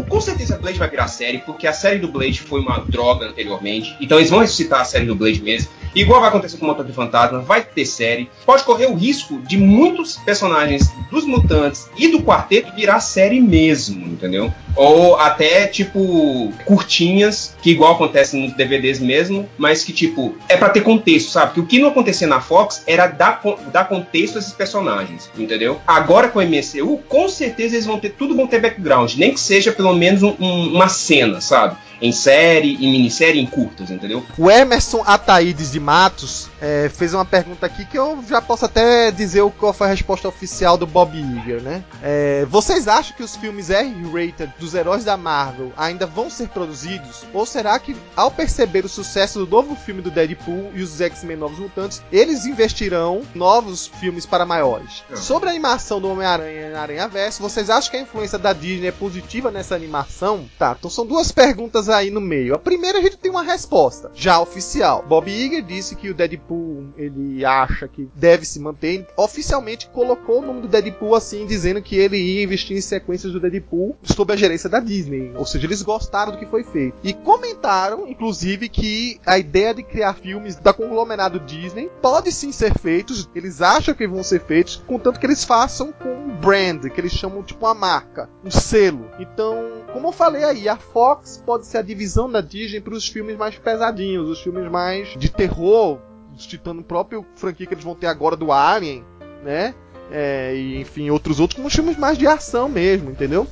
com certeza Blade vai virar série, porque a série série do Blade foi uma droga anteriormente, então eles vão ressuscitar a série do Blade mesmo. Igual vai acontecer com o Motor de Fantasma, vai ter série. Pode correr o risco de muitos personagens dos mutantes e do quarteto virar série mesmo, entendeu? Ou até, tipo, curtinhas, que igual acontece nos DVDs mesmo, mas que, tipo, é para ter contexto, sabe? Que o que não acontecia na Fox era dar, dar contexto a esses personagens, entendeu? Agora com o MCU, com certeza eles vão ter, tudo vão ter background, nem que seja pelo menos um, um, uma cena, sabe? Em série, em minissérie, em curtas, entendeu? O Emerson Ataídes de Matos é, fez uma pergunta aqui que eu já posso até dizer qual foi a resposta oficial do Bob Iger, né? É, vocês acham que os filmes R-rated dos heróis da Marvel ainda vão ser produzidos? Ou será que, ao perceber o sucesso do novo filme do Deadpool e os X-Men Novos Mutantes, eles investirão novos filmes para maiores? Não. Sobre a animação do Homem-Aranha na Aranha Verso, vocês acham que a influência da Disney é positiva nessa animação? Tá, então são duas perguntas aí no meio. A primeira a gente tem uma resposta, já oficial. Bob Iger disse que o Deadpool ele acha que deve se manter. Oficialmente colocou o nome do Deadpool assim, dizendo que ele ia investir em sequências do Deadpool sob a gerência da Disney. Ou seja, eles gostaram do que foi feito. E comentaram, inclusive, que a ideia de criar filmes da conglomerado Disney pode sim ser feitos. Eles acham que vão ser feitos, contanto que eles façam com um brand, que eles chamam tipo uma marca, um selo. Então, como eu falei aí, a Fox pode ser a divisão da Disney para os filmes mais pesadinhos, os filmes mais de terror, citando o próprio franquia que eles vão ter agora do Alien, né? É, e enfim, outros outros, como filmes mais de ação mesmo, entendeu?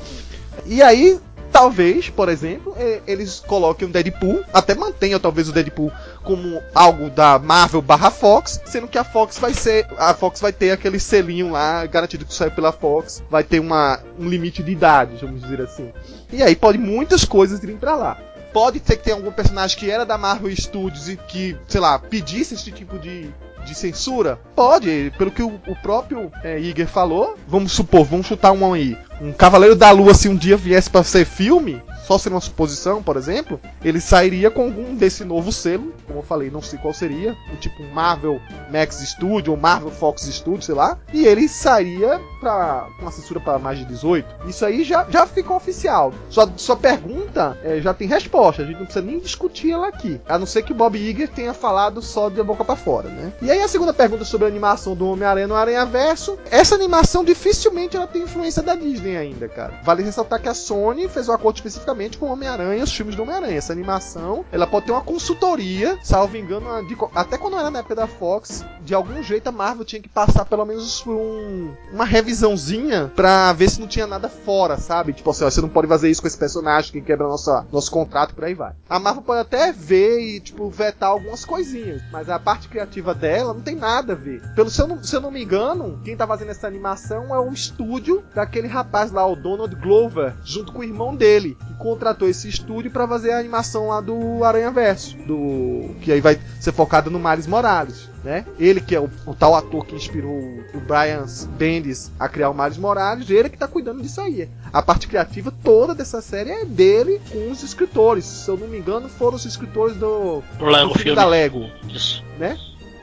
E aí, talvez, por exemplo, eles coloquem o Deadpool, até mantenham talvez o Deadpool como algo da Marvel barra Fox, sendo que a Fox vai ser. A Fox vai ter aquele selinho lá, garantido que saiu pela Fox, vai ter uma, um limite de idade, vamos dizer assim. E aí pode muitas coisas irem para lá. Pode ter que ter algum personagem que era da Marvel Studios e que, sei lá, pedisse esse tipo de, de censura? Pode, pelo que o, o próprio é, Iger falou. Vamos supor, vamos chutar um aí. Um Cavaleiro da Lua, se um dia viesse para ser filme, só ser uma suposição, por exemplo, ele sairia com algum desse novo selo, como eu falei, não sei qual seria, tipo Marvel Max Studio ou Marvel Fox Studio, sei lá, e ele sairia para uma censura para mais de 18. Isso aí já, já ficou oficial. Sua, sua pergunta é, já tem resposta, a gente não precisa nem discutir ela aqui, a não ser que Bob Iger tenha falado só de boca para fora, né? E aí a segunda pergunta sobre a animação do Homem-Aranha no Aranha Verso, essa animação dificilmente ela tem influência da Disney ainda, cara. Vale ressaltar que a Sony fez um acordo especificamente com o Homem-Aranha, os filmes do Homem-Aranha. Essa animação, ela pode ter uma consultoria, salvo engano, de, até quando era na época da Fox, de algum jeito a Marvel tinha que passar pelo menos por um, uma revisãozinha pra ver se não tinha nada fora, sabe? Tipo assim, ó, você não pode fazer isso com esse personagem que quebra nossa, nosso contrato, por aí vai. A Marvel pode até ver e, tipo, vetar algumas coisinhas, mas a parte criativa dela não tem nada a ver. Pelo se eu não, se eu não me engano, quem tá fazendo essa animação é o estúdio daquele rapaz lá, o Donald Glover, junto com o irmão dele, que contratou esse estúdio para fazer a animação lá do Aranha Verso, do que aí vai ser focado no Miles Morales. Né? Ele que é o, o, tal ator que inspirou o Brian Bendis a criar o Miles Morales, ele que está cuidando disso aí. A parte criativa toda dessa série é dele com os escritores. Se eu não me engano, foram os escritores do, Lego do filme, filme da Lego. Isso. Né?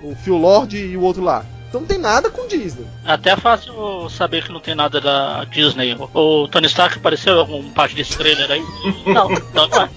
O Phil Lord e o outro lá. Então não tem nada com Disney. Até é fácil saber que não tem nada da Disney. O Tony Stark apareceu algum parte desse trailer aí? Não, não, não é.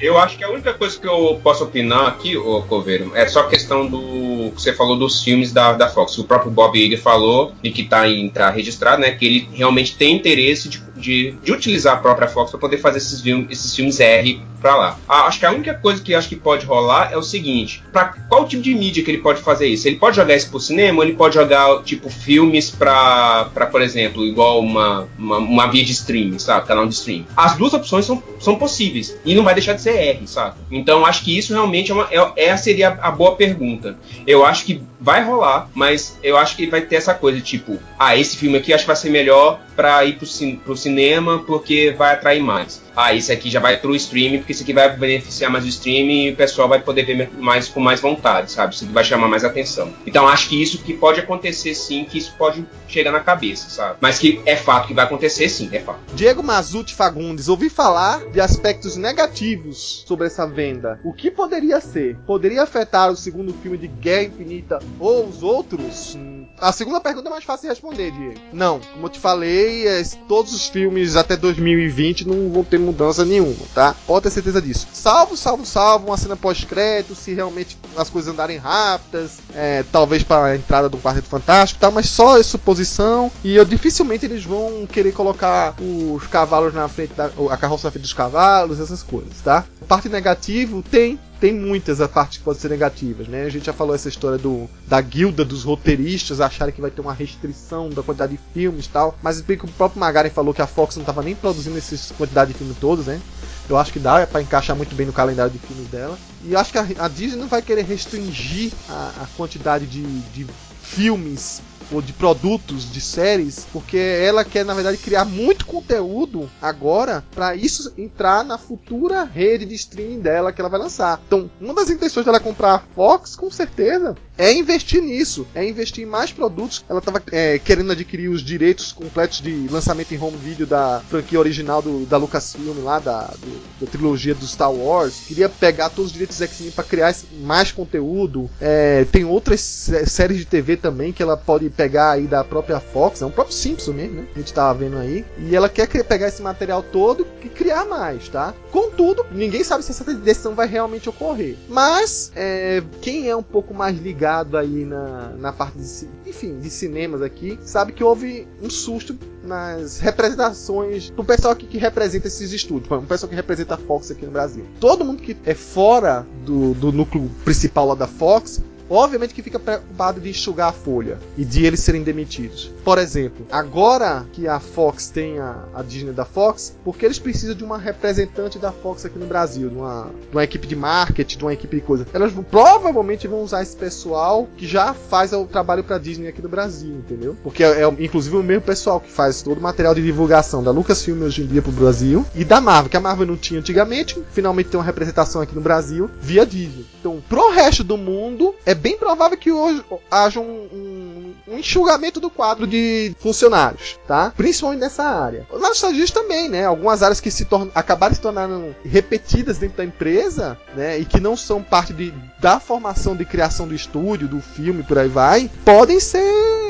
Eu acho que a única coisa que eu posso opinar aqui, ô Coveiro, é só a questão do que você falou dos filmes da, da Fox. O próprio Bob Iger falou e que está tá registrado, né? Que ele realmente tem interesse de, de, de utilizar a própria Fox para poder fazer esses, filmes, esses filmes R para lá. Ah, acho que a única coisa que acho que pode rolar é o seguinte: para qual tipo de mídia que ele pode fazer isso? Ele pode jogar isso pro cinema ele pode jogar, tipo, filmes para, por exemplo, igual uma, uma, uma, via de streaming, sabe? Canal de streaming. As duas opções são, são possíveis e não vai deixar de ser R, sabe? Então acho que isso realmente é uma, é, seria a boa pergunta. Eu acho que vai rolar, mas eu acho que vai ter essa coisa, tipo, ah, esse filme aqui acho que vai ser melhor para ir pro, cin pro cinema porque vai atrair mais ah, isso aqui já vai pro streaming, porque isso aqui vai beneficiar mais o streaming e o pessoal vai poder ver mais com mais vontade, sabe? Isso aqui vai chamar mais atenção. Então acho que isso que pode acontecer sim, que isso pode chegar na cabeça, sabe? Mas que é fato que vai acontecer sim, é fato. Diego Mazuti Fagundes, ouvi falar de aspectos negativos sobre essa venda. O que poderia ser? Poderia afetar o segundo filme de Guerra Infinita ou os outros? A segunda pergunta é mais fácil de responder, Diego. Não, como eu te falei, é, todos os filmes até 2020 não vão ter mudança nenhuma, tá? Pode ter certeza disso. Salvo, salvo, salvo, uma cena pós-crédito, se realmente as coisas andarem rápidas, é, talvez para a entrada do Quarteto Fantástico, tá? Mas só é suposição e eu, dificilmente eles vão querer colocar os cavalos na frente da a carroça na frente dos cavalos, essas coisas, tá? Parte negativo tem tem muitas a parte que podem ser negativas, né? A gente já falou essa história do da guilda dos roteiristas acharem que vai ter uma restrição da quantidade de filmes e tal, mas bem que o próprio Magaren falou que a Fox não estava nem produzindo essa quantidade de filmes todos, né? Eu acho que dá para encaixar muito bem no calendário de filmes dela. E acho que a, a Disney não vai querer restringir a, a quantidade de, de filmes ou de produtos, de séries, porque ela quer, na verdade, criar muito conteúdo agora para isso entrar na futura rede de streaming dela que ela vai lançar. Então, uma das intenções dela comprar a Fox, com certeza, é investir nisso, é investir em mais produtos. Ela estava é, querendo adquirir os direitos completos de lançamento em home video da franquia original do, da Lucasfilm, lá da, do, da trilogia do Star Wars. Queria pegar todos os direitos X-Men para criar mais conteúdo. É, tem outras séries de TV também que ela pode pegar aí da própria Fox, é um próprio Simpson mesmo, né? A gente tava vendo aí. E ela quer pegar esse material todo e criar mais, tá? Contudo, ninguém sabe se essa decisão vai realmente ocorrer. Mas, é, quem é um pouco mais ligado aí na, na parte de, enfim, de cinemas aqui, sabe que houve um susto nas representações do pessoal aqui que representa esses estúdios, o pessoal que representa a Fox aqui no Brasil. Todo mundo que é fora do, do núcleo principal lá da Fox Obviamente que fica preocupado de enxugar a folha e de eles serem demitidos. Por exemplo, agora que a Fox tem a, a Disney da Fox, porque eles precisam de uma representante da Fox aqui no Brasil, de uma, de uma equipe de marketing, de uma equipe de coisa. Elas provavelmente vão usar esse pessoal que já faz o trabalho para Disney aqui no Brasil, entendeu? Porque é, é, inclusive o mesmo pessoal que faz todo o material de divulgação da Lucasfilm hoje em dia pro Brasil e da Marvel, que a Marvel não tinha antigamente, finalmente tem uma representação aqui no Brasil via Disney. Então, pro resto do mundo, é bem provável que hoje haja um, um, um enxugamento do quadro de funcionários, tá? Principalmente nessa área. Nos Estados Unidos também, né? Algumas áreas que se tornam, acabaram se tornando repetidas dentro da empresa, né? E que não são parte de, da formação de criação do estúdio, do filme, por aí vai, podem ser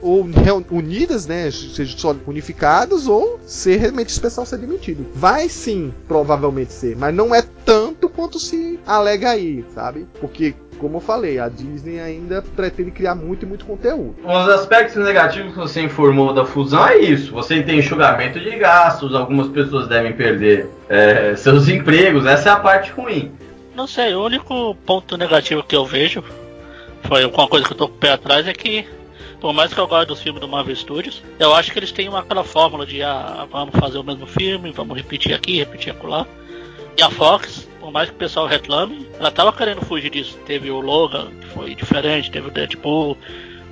ou unidas, né? Sejam só unificados ou ser realmente esse pessoal ser demitido. Vai sim, provavelmente ser, mas não é tanto quanto se alega aí, sabe? Porque como eu falei, a Disney ainda pretende criar muito e muito conteúdo. Os aspectos negativos que você informou da fusão é isso. Você tem enxugamento de gastos, algumas pessoas devem perder é, seus empregos, essa é a parte ruim. Não sei, o único ponto negativo que eu vejo foi uma coisa que eu tô com o pé atrás é que por mais que eu goste dos filmes do Marvel Studios, eu acho que eles têm uma, aquela fórmula de ah, vamos fazer o mesmo filme, vamos repetir aqui, repetir acolá. E a Fox, por mais que o pessoal reclame, ela tava querendo fugir disso. Teve o Logan, que foi diferente, teve o Deadpool,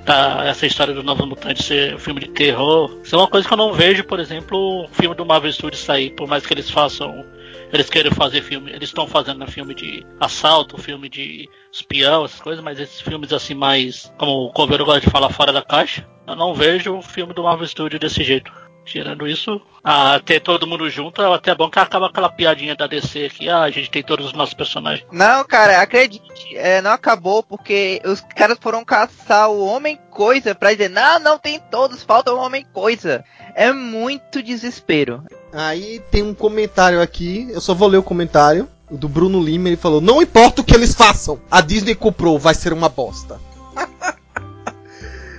tá, essa história do Novo Mutante ser um filme de terror. Isso é uma coisa que eu não vejo, por exemplo, o filme do Marvel Studios sair, por mais que eles façam. Eles queiram fazer filme, eles estão fazendo filme de assalto, filme de espião, essas coisas, mas esses filmes assim mais, como o Coveiro gosta de falar fora da caixa, eu não vejo o filme do Marvel Studios desse jeito. Tirando isso, a ter todo mundo junto, é até bom que acaba aquela piadinha da DC que ah, a gente tem todos os nossos personagens. Não, cara, acredite, é, não acabou porque os caras foram caçar o Homem Coisa pra dizer, não, não tem todos, falta o Homem Coisa. É muito desespero. Aí tem um comentário aqui, eu só vou ler o comentário. o Do Bruno Lima, ele falou: Não importa o que eles façam, a Disney comprou, vai ser uma bosta.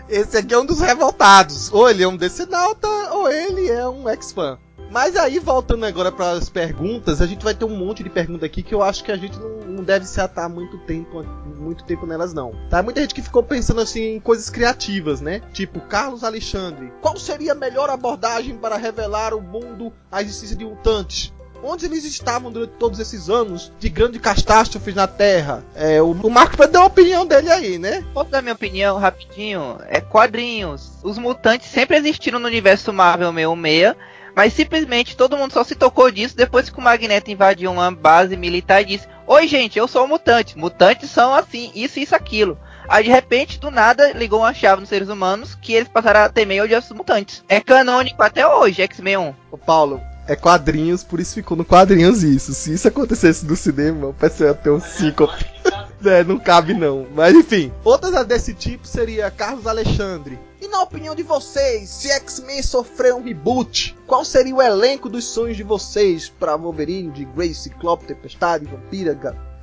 Esse aqui é um dos revoltados. Ou ele é um decenalta, ou ele é um ex-fã. Mas aí, voltando agora para as perguntas, a gente vai ter um monte de perguntas aqui que eu acho que a gente não, não, deve se atar muito tempo, muito tempo nelas, não. Tá? Muita gente que ficou pensando assim em coisas criativas, né? Tipo, Carlos Alexandre. Qual seria a melhor abordagem para revelar o mundo a existência de mutantes? Onde eles estavam durante todos esses anos de grandes catástrofes na Terra? É, o, o Marco vai dar a opinião dele aí, né? Posso dar minha opinião rapidinho? É quadrinhos. Os mutantes sempre existiram no universo Marvel 66, mas simplesmente todo mundo só se tocou disso depois que o Magneto invadiu uma base militar e disse: Oi, gente, eu sou um mutante. Mutantes são assim, isso, isso, aquilo. Aí de repente, do nada, ligou uma chave nos seres humanos que eles passaram a temer odiar os mutantes. É canônico até hoje, X-Men 1. Ô Paulo, é quadrinhos, por isso ficou no quadrinhos isso. Se isso acontecesse no cinema, o pessoal ia ter um síncope. é, não cabe não. Mas enfim, outras desse tipo seria Carlos Alexandre. E na opinião de vocês, se X-Men sofrer um reboot, qual seria o elenco dos sonhos de vocês para Wolverine, de Grace, Ciclope, Tempestade, Vampira,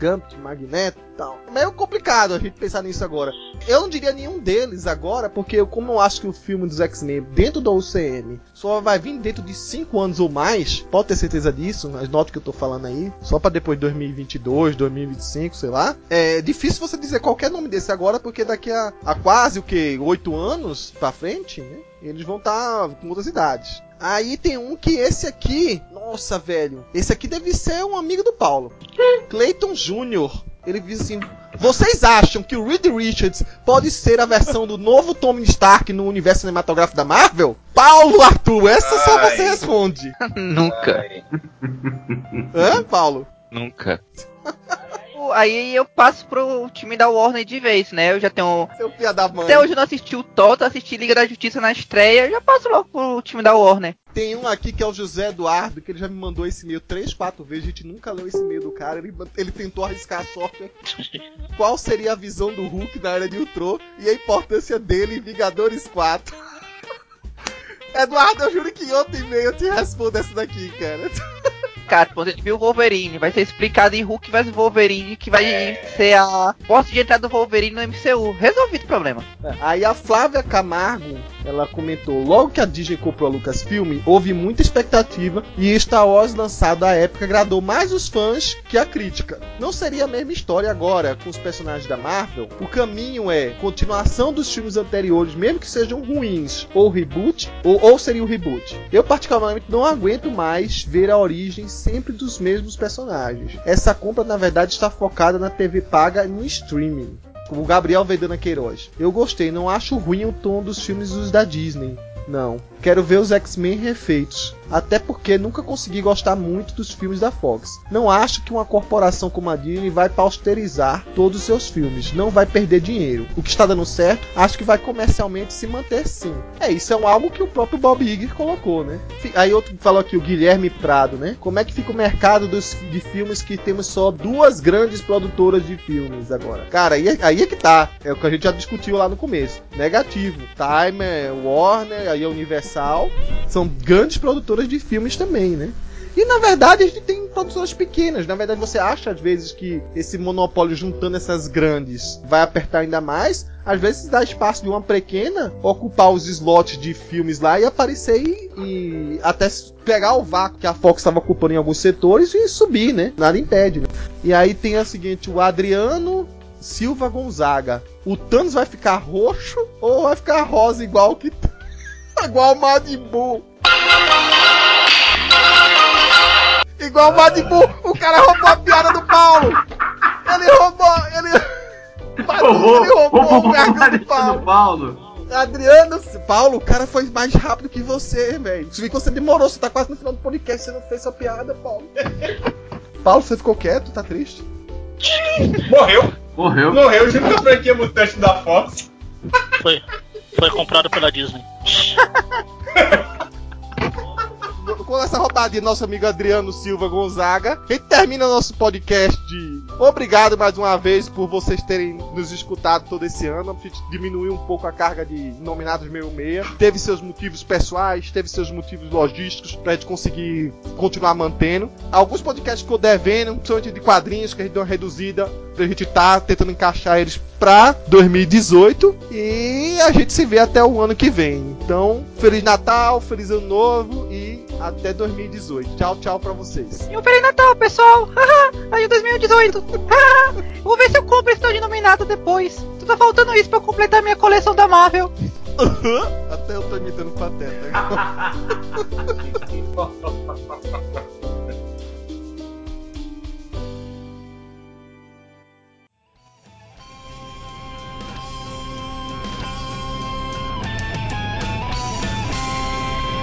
Gambit, Magneto e tal. É meio complicado a gente pensar nisso agora. Eu não diria nenhum deles agora, porque eu, como eu acho que o filme dos X-Men dentro do UCM só vai vir dentro de 5 anos ou mais, pode ter certeza disso, as notas que eu tô falando aí, só para depois de 2022, 2025, sei lá. É difícil você dizer qualquer nome desse agora, porque daqui a, a quase o que? 8 anos pra frente, né? Eles vão estar tá com outras idades. Aí tem um que esse aqui, nossa, velho, esse aqui deve ser um amigo do Paulo. Clayton Jr. Ele diz assim: Vocês acham que o Reed Richards pode ser a versão do novo Tony Stark no universo cinematográfico da Marvel? Paulo Arthur, essa só você responde. Nunca. Hã, Paulo? Nunca. aí eu passo pro time da Warner de vez, né? Eu já tenho. Seu filho da mãe. Até hoje eu não assisti o Toto, assisti Liga da Justiça na estreia, eu já passo logo pro time da Warner. Tem um aqui que é o José Eduardo, que ele já me mandou esse e-mail três, quatro vezes, a gente nunca leu esse e-mail do cara, ele, ele tentou arriscar a sorte aqui. Qual seria a visão do Hulk na era de Ultron e a importância dele em Vingadores 4? Eduardo, eu juro que outro e-mail eu te respondo essa daqui, cara cara, quando ele viu o Wolverine, vai ser explicado em Hulk vs Wolverine, que vai é. ser a porta de entrada do Wolverine no MCU. Resolvido o problema. Aí a Flávia Camargo, ela comentou: logo que a Disney comprou a Lucasfilm, houve muita expectativa e Star Wars lançado à época agradou mais os fãs que a crítica. Não seria a mesma história agora com os personagens da Marvel? O caminho é continuação dos filmes anteriores, mesmo que sejam ruins, ou reboot, ou, ou seria o reboot. Eu particularmente não aguento mais ver a origem sempre dos mesmos personagens. Essa compra, na verdade, está focada na TV paga e no streaming. Como Gabriel Vedana Queiroz. Eu gostei, não acho ruim o tom dos filmes dos da Disney. Não. Quero ver os X-Men refeitos. Até porque nunca consegui gostar muito dos filmes da Fox. Não acho que uma corporação como a Disney vai pausterizar todos os seus filmes. Não vai perder dinheiro. O que está dando certo, acho que vai comercialmente se manter sim. É, isso é algo que o próprio Bob Iger colocou, né? Aí outro falou aqui, o Guilherme Prado, né? Como é que fica o mercado dos, de filmes que temos só duas grandes produtoras de filmes agora? Cara, aí, é, aí é que tá. É o que a gente já discutiu lá no começo. Negativo. Timer, Warner, aí a Universal. São grandes produtoras de filmes também, né? E na verdade a gente tem produções pequenas. Na verdade você acha às vezes que esse monopólio juntando essas grandes vai apertar ainda mais. Às vezes dá espaço de uma pequena ocupar os slots de filmes lá e aparecer e, e até pegar o vácuo que a Fox estava ocupando em alguns setores e subir, né? Nada impede. Né? E aí tem a seguinte, o Adriano Silva Gonzaga. O Thanos vai ficar roxo ou vai ficar rosa igual que igual o Majin Buu? Igual o Majin Buu, o cara roubou a piada do Paulo. Ele roubou, ele roubou, ele roubou o garganta do Paulo. Paulo. Adriano, Paulo, o cara foi mais rápido que você, velho. Se você demorou, você tá quase no final do podcast, você não fez sua piada, Paulo. Paulo, você ficou quieto, tá triste? Morreu. Morreu. Morreu junto com a franquia mutante da Fox. Foi. Foi comprado pela Disney. com essa roubadinha do nosso amigo Adriano Silva Gonzaga, a gente termina nosso podcast obrigado mais uma vez por vocês terem nos escutado todo esse ano. A gente diminuiu um pouco a carga de nominados meio meia. Teve seus motivos pessoais, teve seus motivos logísticos pra gente conseguir continuar mantendo. Alguns podcasts ficou devendo, principalmente de quadrinhos, que a gente deu uma reduzida pra gente tá tentando encaixar eles pra 2018 e a gente se vê até o ano que vem. Então, Feliz Natal, Feliz Ano Novo e até 2018. Tchau, tchau pra vocês. E um Feliz Natal, pessoal! Aí 2018! Vou ver se eu compro esse de nominado depois. Só tá faltando isso pra eu completar minha coleção da Marvel. Até eu tô imitando pateta.